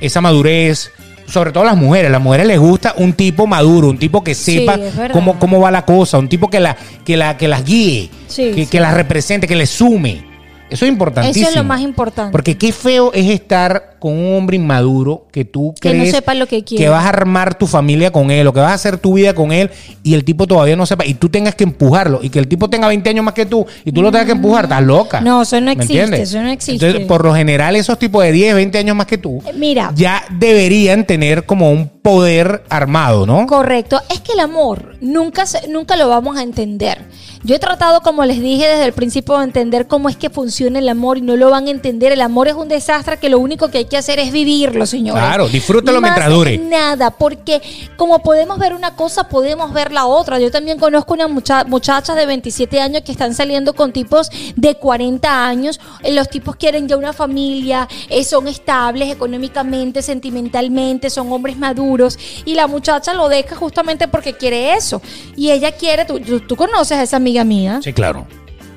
esa madurez. Sobre todo las mujeres, a las mujeres les gusta un tipo maduro, un tipo que sepa cómo, cómo va la cosa, un tipo que, la, que, la, que las guíe, Sí, que, sí. que las represente, que les sume. Eso es importantísimo. Eso es lo más importante. Porque qué feo es estar con un hombre inmaduro que tú Que no sepa lo que quiere. vas a armar tu familia con él o que vas a hacer tu vida con él y el tipo todavía no sepa y tú tengas que empujarlo y que el tipo tenga 20 años más que tú y tú lo tengas que empujar, estás loca. No, eso no ¿Me existe, entiendes? eso no existe. Entonces, por lo general, esos tipos de 10, 20 años más que tú, Eh, mira. ya deberían tener como un poder armado, ¿no? Correcto. Es que el amor nunca, nunca lo vamos a entender. Yo he tratado, como les dije desde el principio, de entender cómo es que funciona el amor y no lo van a entender. El amor es un desastre que lo único que hay que hacer es vivirlo, señores. Claro, disfrútalo Más mientras dure. Nada, porque como podemos ver una cosa, podemos ver la otra. Yo también conozco una mucha, muchachas de 27 años que están saliendo con tipos de 40 años. Eh, Los tipos quieren ya una familia, eh, son estables económicamente, sentimentalmente, son hombres maduros. Y la muchacha lo deja justamente porque quiere eso. Y ella quiere, tú, tú- tú conoces a esa amiga mía. Sí, claro.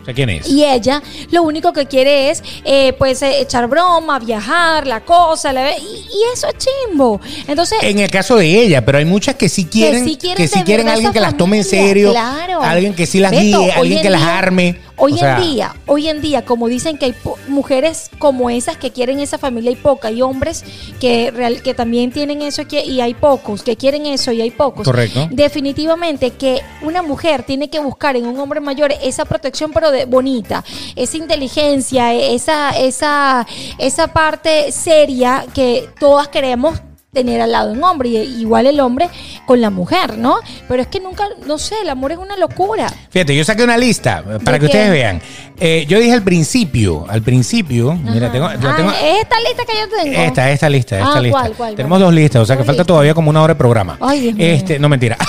¿Sé quién es? Y ella lo único que quiere es, eh, pues, eh, echar broma, viajar, la cosa, la y, y eso es chimbo. Entonces, En el caso de ella, pero hay muchas que sí quieren, que sí quieren alguien que las tome en serio, claro. alguien que sí las Beto, guíe, alguien en que las arme. Hoy O sea, en día, hoy en día, como dicen que hay mujeres como esas que quieren esa familia hay poca, y hombres que real, que también tienen eso que- y hay pocos, que quieren eso y hay pocos. Correcto. Definitivamente que una mujer tiene que buscar en un hombre mayor esa protección pero de bonita, esa inteligencia, esa esa esa parte seria que todas queremos tener al lado un hombre y igual el hombre con la mujer, ¿no? Pero es que nunca, no sé, el amor es una locura. Fíjate, yo saqué una lista para ¿De que qué? ustedes vean. Eh, yo dije al principio, al principio, mira, tengo, Ah, tengo ¿es esta lista que yo tengo. esta, esta lista, esta Ah, lista. ¿cuál, cuál, Tenemos cuál? dos listas, o sea que falta listas. todavía como una hora de programa. Ay, Dios mío. este, no mentira.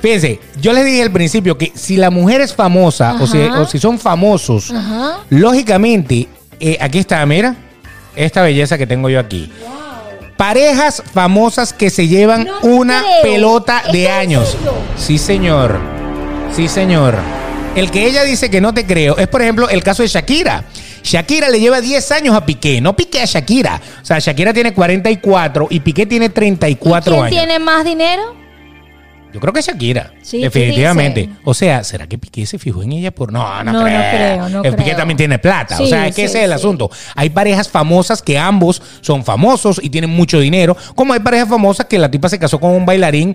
Fíjense, yo les dije al principio que si la mujer es famosa o si, o si son famosos, Ajá. lógicamente, eh, aquí está, mira, esta belleza que tengo yo aquí. Parejas famosas que se llevan No una creo. pelota de ¿Estás años. Sí, señor. Sí, señor. El que ella dice que no te creo es, por ejemplo, el caso de Shakira. Shakira le lleva 10 años a Piqué, no Piqué a Shakira. O sea, Shakira tiene 44 y Piqué tiene 34 ¿Quién años. tiene más dinero? Yo creo que Shakira. Sí, definitivamente. O sea, ¿será que Piqué se fijó en ella por.? No, no, No, no creo. creo, no El Piqué creo. también tiene plata. o sea, es que sí, ese es el asunto. Hay parejas famosas que ambos son famosos y tienen mucho dinero. Como hay parejas famosas que la tipa se casó con un bailarín.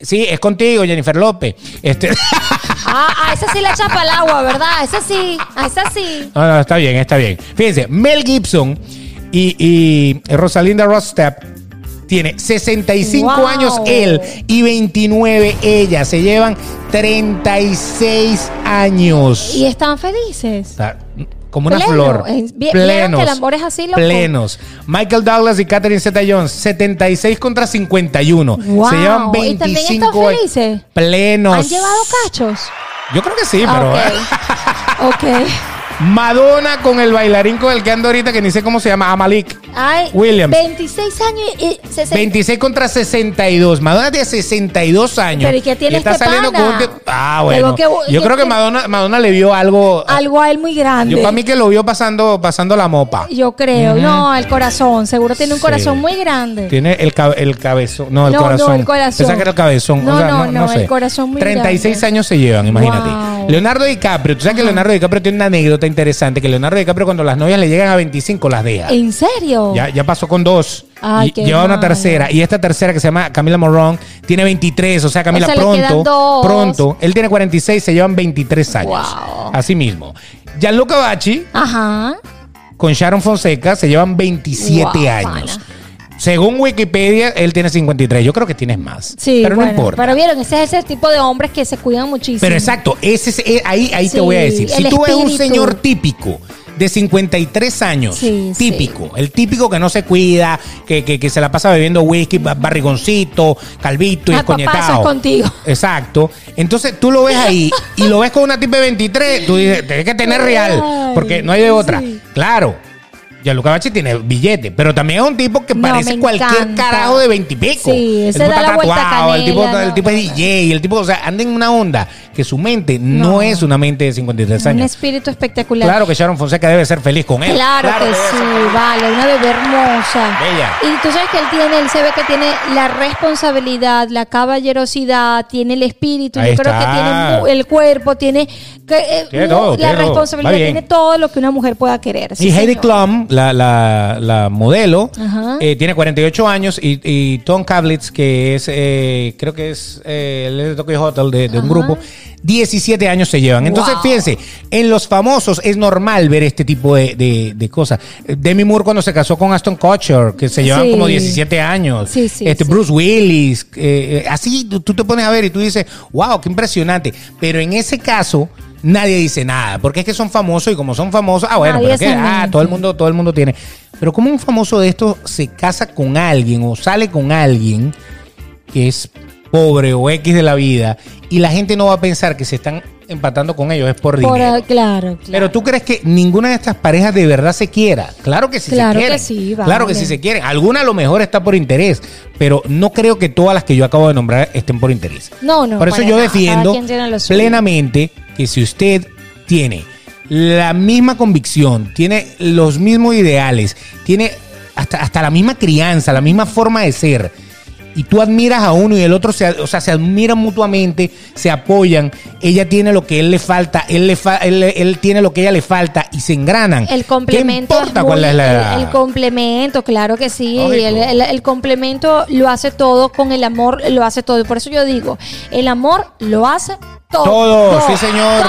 Sí, es contigo, Jennifer López. Este. Ah, ah, esa sí la echa para el agua, ¿verdad? Esa sí, ah, esa sí. No, no, está bien, está bien. Fíjense, Mel Gibson y, y Rosalinda Rostep tiene 65 Wow. años él y 29 ella. Se llevan 36 años. Y están felices. Está como una Pleno. flor. Eh, vieron Plenos. que el amor es así, loco. Plenos. Michael Douglas y Catherine Zeta Jones, 76 contra 51. Wow. Se llevan ¿Y también 25 están felices? Plenos. ¿Han llevado cachos? Yo creo que sí, pero. Ok. ok. Madonna con el bailarín con el que ando ahorita, que ni sé cómo se llama, Amalik. Ay, Williams. 26 años y 60. 26 contra 62. Madonna tiene 62 años. Pero ¿y qué tiene está este saliendo pana? con un Ah, bueno. Que- Yo que- creo que que- Madonna, Madonna le vio algo. Algo a él muy grande. Yo para mí que lo vio pasando, pasando la mopa. Yo creo. No, el corazón. Seguro tiene un Sí. corazón muy grande. Tiene el, el cabezón. No, el No, no, corazón. el corazón. Pensaba que era el cabezón. No, o sea, no, no, no, no sé. el corazón muy 36 grande. años se llevan, imagínate. Wow. Leonardo DiCaprio. Tú sabes que Leonardo DiCaprio tiene una anécdota interesante. Que Leonardo DiCaprio, cuando las novias le llegan a 25, las deja. ¿En serio? Ya, ya pasó con dos. Ay, qué lleva una tercera. Y esta tercera que se llama Camila Morón tiene 23. O sea, Camila O sea, le quedan pronto. dos. Pronto. Él tiene 46, se llevan 23 años. Wow. Así mismo. Gianluca Bacci Ajá. con Sharon Fonseca se llevan 27 Wow, años. pana. Según Wikipedia, él tiene 53. Yo creo que tienes más. Sí, pero bueno, no importa. Pero vieron, ese es ese tipo de hombres que se cuidan muchísimo. Pero exacto, ese es, eh, ahí, ahí te voy a decir. Si tú ves un señor típico de 53 años, Sí, sí. típico, el típico que no se cuida, que, que- que se la pasa bebiendo whisky, ba- barrigoncito, calvito y Ah, es contigo. Exacto. Entonces tú lo ves ahí y lo ves con una tipa de 23, tú dices, tienes que tener real, porque no hay de otra. Claro. Gianluca Bacci tiene billete, pero también es un tipo que No, parece cualquier encanta. carajo de 20 y pico. Sí, el ese tipo da está la el tipo, el no, tipo es no. DJ, el tipo, o sea, anda en una onda que su mente no, es una mente de 53 Un años. espíritu espectacular. Claro que Sharon Fonseca debe ser feliz con él. Claro, que sí, vale, una bebé hermosa. Bella. Y tú sabes que él tiene, él se ve que tiene la responsabilidad, la caballerosidad, tiene el espíritu, Ahí yo creo que tiene el cuerpo, tiene, que, eh, Tiene todo, la tiene responsabilidad, tiene todo lo que una mujer pueda querer. sí, y Heidi. Klum la, la- la modelo, eh, tiene 48 años y, y Tom Kablitz, que es, eh, creo que es eh, el de Tokyo Hotel de, de un grupo, 17 años se llevan. Entonces, Wow. fíjense, en los famosos es normal ver este tipo de, de- de cosas. Demi Moore cuando se casó con Aston Kutcher, que se llevan Sí. como 17 años. Sí, sí, este. Bruce Willis, eh, así tú, tú te pones a ver y tú dices, wow, qué impresionante. Pero en ese caso nadie dice nada, porque es que son famosos y como son famosos, ah, bueno, Nadie pero que, ah, todo el mundo, todo el mundo tiene. Pero como un famoso de estos se casa con alguien o sale con alguien que es pobre o X de la vida y la gente no va a pensar que se están empatando con ellos, es por Por, dinero. claro, claro. Pero tú crees que ninguna de estas parejas de verdad se quiera. Claro que sí Claro se que quieren. sí, Claro que sí se quieren. Alguna a lo mejor está por interés, pero no creo que todas las que yo acabo de nombrar estén por interés. No, no, Por eso yo nada. defiendo plenamente que si usted tiene la misma convicción, tiene los mismos ideales, tiene hasta, hasta la misma crianza, la misma forma de ser, y tú admiras a uno y el otro, se, o sea, se admiran mutuamente, se apoyan, ella tiene lo que él le falta, él, le fa- él, él tiene lo que ella le falta y se engranan. El complemento. ¿Qué importa es cuál es la el, el complemento, claro que sí. El, el- el complemento lo hace todo, con el amor lo hace todo. Y por eso yo digo, el amor lo hace todo. Sí señor.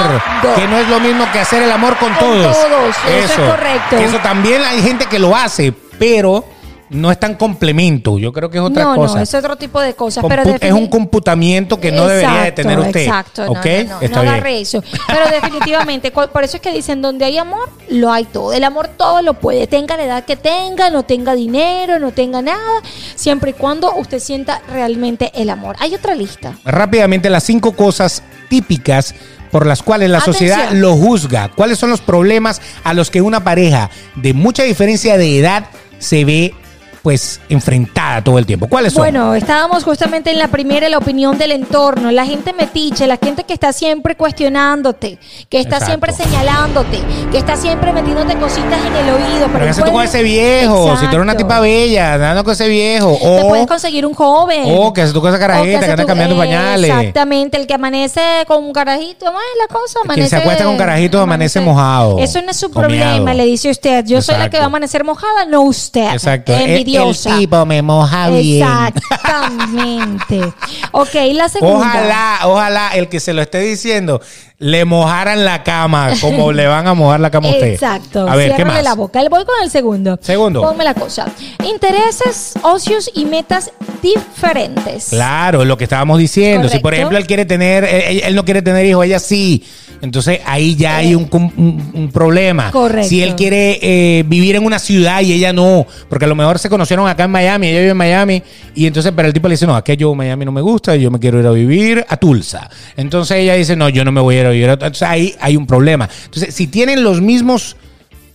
todo. Que no es lo mismo que hacer el amor con, Con todos. todos, eso es correcto. Eso también hay gente que lo hace, pero no es tan complemento. Yo creo que es otra no, cosa. no, es otro tipo de cosas. Compu- pero es un computamiento que no debería de tener usted. Exacto, no, ¿Ok? no, no, Está no bien. eso. Pero definitivamente, por eso es que dicen, donde hay amor, lo hay todo. El amor todo lo puede, tenga la edad que tenga, no tenga dinero, no tenga nada, siempre y cuando usted sienta realmente el amor. Hay otra lista. Rápidamente, las cinco cosas típicas por las cuales la Atención. sociedad lo juzga. ¿Cuáles son los problemas a los que una pareja de mucha diferencia de edad se ve pues enfrentada todo el tiempo? ¿Cuáles son? Bueno, estábamos justamente en la primera, la opinión del entorno, la gente metiche, la gente que está siempre cuestionándote, que está Exacto. siempre señalándote, que está siempre metiéndote cositas en el oído. Pero ¿qué haces tú con ese viejo? Si tú eres una Exacto. tipa bella, andando con ese viejo. Te puedes O, conseguir un joven. o que haces tú con esa O que carajita que anda cambiando eh, pañales. Exactamente, el que amanece con un carajito, ¿cómo es la cosa? Quien se acuesta con carajitos amanece mojado, Eso no es su comiado. problema, le dice usted. Yo soy la Exacto. que va a amanecer mojada, no usted. Exacto. El- Envidiosa. El, tipo me moja bien. Exactamente. ok, la segunda. Ojalá, ojalá el que se lo esté diciendo le mojaran la cama como le van a mojar la cama a usted. Exacto. A ver, ¿qué más? la boca. Le voy con el segundo. Segundo. Ponme la cosa. Intereses, ocios y metas diferentes. Claro, lo que estábamos diciendo. Si por ejemplo él quiere tener, él, él no quiere tener hijos, ella sí. Entonces ahí ya hay un, com- un- un problema. Correcto. Si él quiere eh, vivir en una ciudad y ella no, porque a lo mejor se conocieron acá en Miami, ella vive en Miami, y entonces, pero el tipo le dice, no, aquí yo Miami no me gusta, yo me quiero ir a vivir a Tulsa. Entonces ella dice, no, yo no me voy a ir a vivir a Entonces ahí hay un problema. Entonces, si tienen los mismos,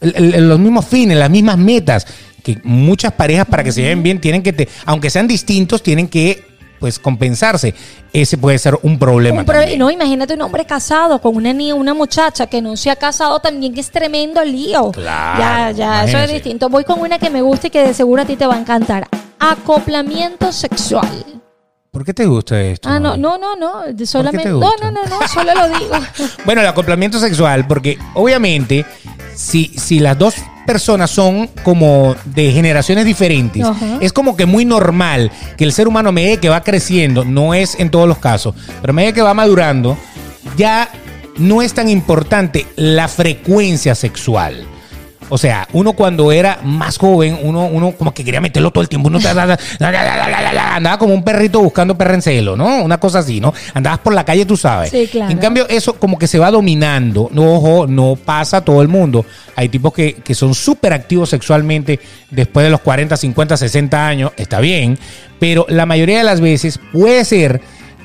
los mismos fines, las mismas metas, que muchas parejas para que se lleven bien tienen que, te- aunque sean distintos, tienen que pues compensarse. Ese puede ser un problema. Un pro- también. no, imagínate un hombre casado con una niña, una muchacha que no se ha casado también, que es tremendo lío. Claro, ya, ya, eso es distinto. Voy con una que me gusta y que de seguro a ti te va a encantar. Acoplamiento sexual. ¿Por qué te gusta esto? Ah, no, no, no, no. Solamente. te No, no, no, no, solo lo digo. Bueno, el acoplamiento sexual, porque obviamente si, si las dos personas son como de generaciones diferentes, Ajá. es como que muy normal que el ser humano a medida que va creciendo, no es en todos los casos, pero a medida que va madurando, ya no es tan importante la frecuencia sexual. O sea, uno cuando era más joven, uno, uno como que quería meterlo todo el tiempo. Uno andaba como un perrito buscando perro en celo, ¿no? Una cosa así, ¿no? Andabas por la calle, tú sabes. Sí, claro. En cambio, eso como que se va dominando. No, ojo, no pasa a todo el mundo. Hay tipos que, que son súper activos sexualmente después de los 40, 50, 60 años. Está bien. Pero la mayoría de las veces puede ser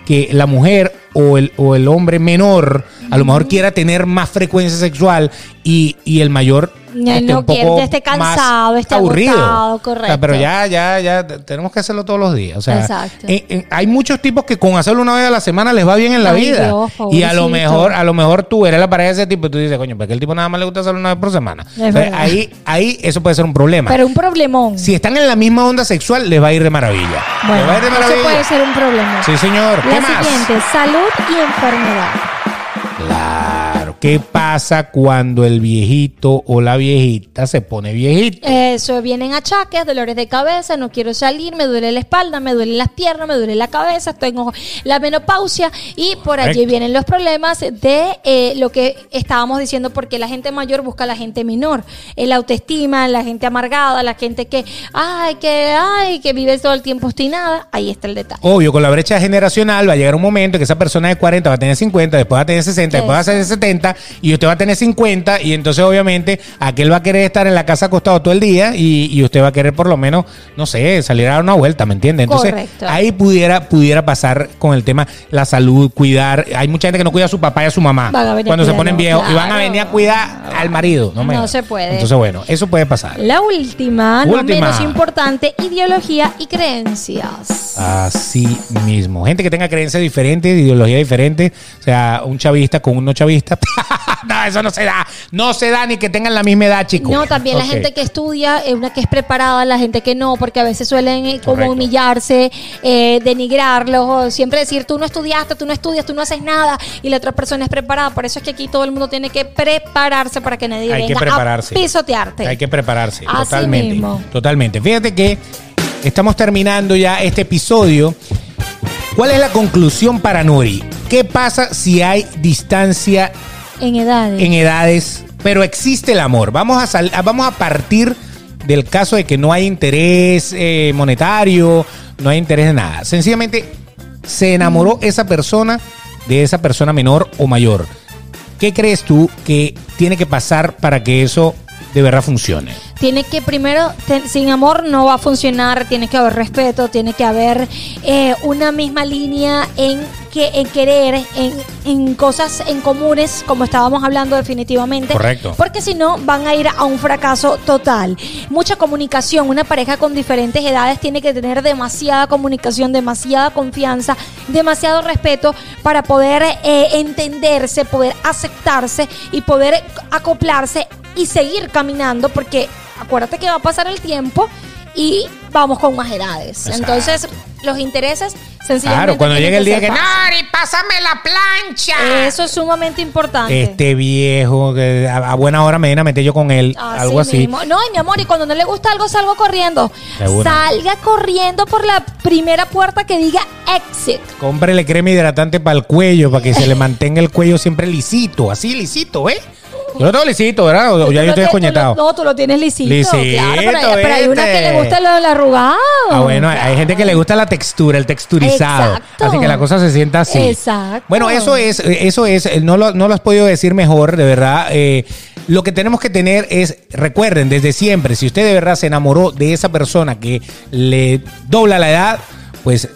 que la mujer o el, o el hombre menor a lo mejor quiera tener más frecuencia sexual y, y el mayor Ya esté no un poco quiere, ya esté cansado, esté agotado, O sea, correcto. pero ya, ya, ya tenemos que hacerlo todos los días. O sea, Exacto. en- en- hay muchos tipos que con hacerlo una vez a la semana les va bien en la Ay, vida. Dios, y a lo mejor, a lo mejor tú eres la pareja de ese tipo y tú dices, coño, porque el tipo nada más le gusta hacerlo una vez por semana. Entonces, ahí, ahí eso puede ser un problema. Pero un problemón. si están en la misma onda sexual, les va a ir de maravilla. les bueno, va a ir de eso puede ser un problema. Sí, señor. ¿Qué más? siguiente, salud y enfermedad. Claro. ¿Qué pasa cuando el viejito o la viejita se pone viejito? Eso, vienen achaques, dolores de cabeza, no quiero salir, me duele la espalda, me duelen las piernas, me duele la cabeza, tengo la menopausia y por allí vienen los problemas de eh, lo que estábamos diciendo, porque la gente mayor busca a la gente menor, el autoestima, la gente amargada, la gente que, ay, que, ay, que vive todo el tiempo obstinada, ahí está el detalle. Obvio, con la brecha generacional va a llegar un momento que esa persona de 40 va a tener 50, después va a tener 60, después va a tener 70 y usted va a tener 50 y entonces obviamente aquel va a querer estar en la casa acostado todo el día y, y usted va a querer por lo menos, no sé, salir a dar una vuelta, ¿me entiende? Entonces Correcto. ahí pudiera, pudiera pasar con el tema la salud, cuidar. Hay mucha gente que no cuida a su papá y a su mamá a cuando se ponen viejos y van a venir a cuidar al marido. No, No se puede. Entonces bueno, eso puede pasar. La última, no Última. menos importante, ideología y creencias. Así mismo. Gente que tenga creencias diferentes, ideología diferente. O sea, un chavista con un no chavista. no, eso no se da. No se da ni que tengan la misma edad, chicos. No, también la gente que estudia, eh, una que es preparada, la gente que no, porque a veces suelen eh, como Correcto. humillarse, eh, denigrarlos, o siempre decir tú no estudiaste, tú no estudias, tú no haces nada, y la otra persona es preparada. Por eso es que aquí todo el mundo tiene que prepararse para que nadie Hay que prepararse. a pisotearte. Hay que prepararse. Así totalmente. mismo. Totalmente. Fíjate que estamos terminando ya este episodio. ¿Cuál es la conclusión para Nuri? ¿Qué pasa si hay distancia En edades. en edades, pero existe el amor. Vamos a, sal- a- vamos a partir del caso de que no hay interés eh, monetario, no hay interés de nada. Sencillamente se enamoró esa persona de esa persona menor o mayor. ¿Qué crees tú que tiene que pasar para que eso de verdad funcione? Tiene que primero, te- sin amor no va a funcionar, tiene que haber respeto, tiene que haber eh, una misma línea en, que, en querer, en, en cosas en comunes, como estábamos hablando definitivamente. Correcto. Porque si no, van a ir a un fracaso total. Mucha comunicación, una pareja con diferentes edades tiene que tener demasiada comunicación, demasiada confianza, demasiado respeto para poder eh, entenderse, poder aceptarse y poder acoplarse y seguir caminando porque acuérdate que va a pasar el tiempo y vamos con más edades. Exacto. Entonces, los intereses sencillamente Claro, cuando llegue el día que fáciles. Nari, pásame la plancha. Eso es sumamente importante. Este viejo, que a, a buena hora me viene a meter yo con él, Así algo así. mismo. No, y mi amor, y cuando no le gusta algo, salgo corriendo. Seguro. Salga corriendo por la primera puerta que diga exit. Cómprele crema hidratante para el cuello, para que se le mantenga el cuello siempre lisito, así lisito, ¿eh? Yo lo tengo lisito, ¿verdad? O ya yo estoy descoñetado. No, tú lo tienes lisito. Lisito, claro, pero, hay, pero hay una que le gusta lo del arrugado. Ah, bueno, hay- hay gente que le gusta la textura, el texturizado. Exacto. Así que la cosa se sienta así. Exacto. Bueno, eso es, eso es, eh, no lo, no lo has podido decir mejor, de verdad. Eh, lo que tenemos que tener es, recuerden, desde siempre, si usted de verdad se enamoró de esa persona que le dobla la edad, pues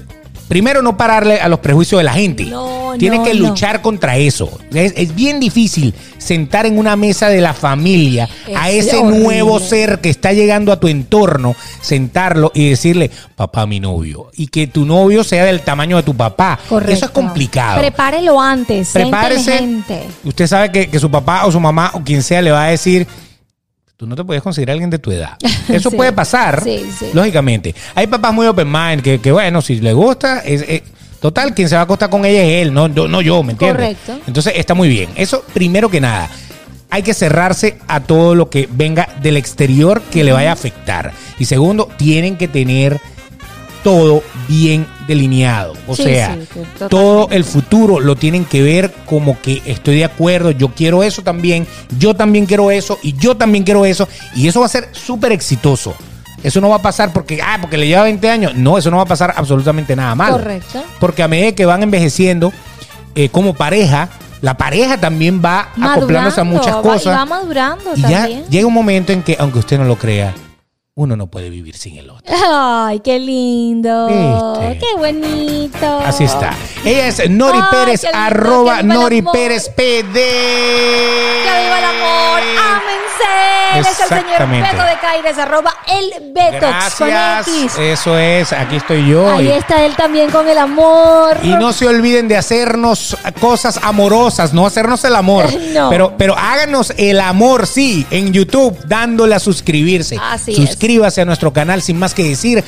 primero no pararle a los prejuicios de la gente. No, Tiene no, que no. luchar contra eso. Es, es bien difícil sentar en una mesa de la familia a Es ese horrible. nuevo ser que está llegando a tu entorno, sentarlo y decirle, papá, mi novio. Y que tu novio sea del tamaño de tu papá. Correcto. Eso es complicado. Prepárelo antes. Prepárese. Usted sabe que, que su papá o su mamá o quien sea le va a decir, tú no te puedes conseguir a alguien de tu edad. Eso Sí. puede pasar, Sí, sí. lógicamente. Hay papás muy open mind que, que, bueno, si le gusta, es, es- total, quien se va a acostar con ella es él, no, yo- no yo, ¿me entiendes? Correcto. Entonces está muy bien. Eso, primero que nada, hay que cerrarse a todo lo que venga del exterior que le vaya a afectar. Y segundo, tienen que tener todo bien delineado. O Sí, sea, sí, todo el futuro lo tienen que ver como que estoy de acuerdo, yo quiero eso también, yo también quiero eso y yo también quiero eso. Y eso va a ser súper exitoso. Eso no va a pasar porque, ah, porque le lleva 20 años. No, eso no va a pasar absolutamente nada mal. Correcto. Porque a medida que van envejeciendo eh, como pareja, la pareja también va acoplándose a Madurando, muchas va- cosas. Y va madurando Y ya también. llega un momento en que, aunque usted no lo crea, uno no puede vivir sin el otro. Ay, qué lindo. ¿Viste? Qué bonito. Así está. Ella es Nori Ay, Pérez, lindo, arroba Nori. Pérez PD. Que viva el amor. Ámense. Él es el señor. Beto de Caires, arroba el Betox con. X. Eso es, aquí estoy yo. Ahí está él también con el amor. Y no se olviden de hacernos cosas amorosas, no hacernos el amor. No. Pero, pero háganos el amor, sí, en YouTube, dándole a suscribirse. Así es. Suscríbase a nuestro canal sin más que decir.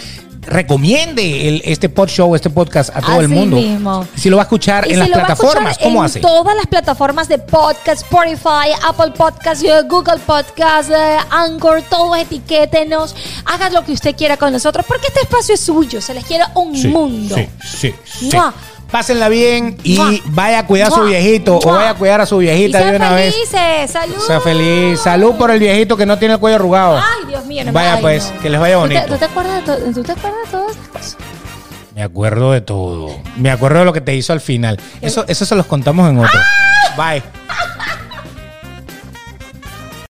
Recomiende el- este pod show, este podcast a todo el mundo. mismo. Si lo va a escuchar Y en si las plataformas, escuchar ¿cómo en hace? todas las plataformas de podcast, Spotify, Apple Podcast, eh, Google Podcast, eh, Anchor, todos etiquétenos. Hagan lo que usted quiera con nosotros porque este espacio es suyo. Se les quiere un Sí, mundo. Sí, sí, sí. Pásenla bien y Mua. vaya a cuidar a su Mua. viejito o vaya a cuidar a su viejita de una vez. felices. Salud. Sea feliz. Salud por el viejito que no tiene el cuello arrugado. Ay, Dios mío. No me- Vaya ay, pues, no. que les vaya ¿Tú te- bonito. ¿Tú te, acuerdas de to- ¿Tú te acuerdas de todas estas cosas? Me acuerdo de todo. Me acuerdo de lo que te hizo al final. Eso, eso se los contamos en otro. Bye.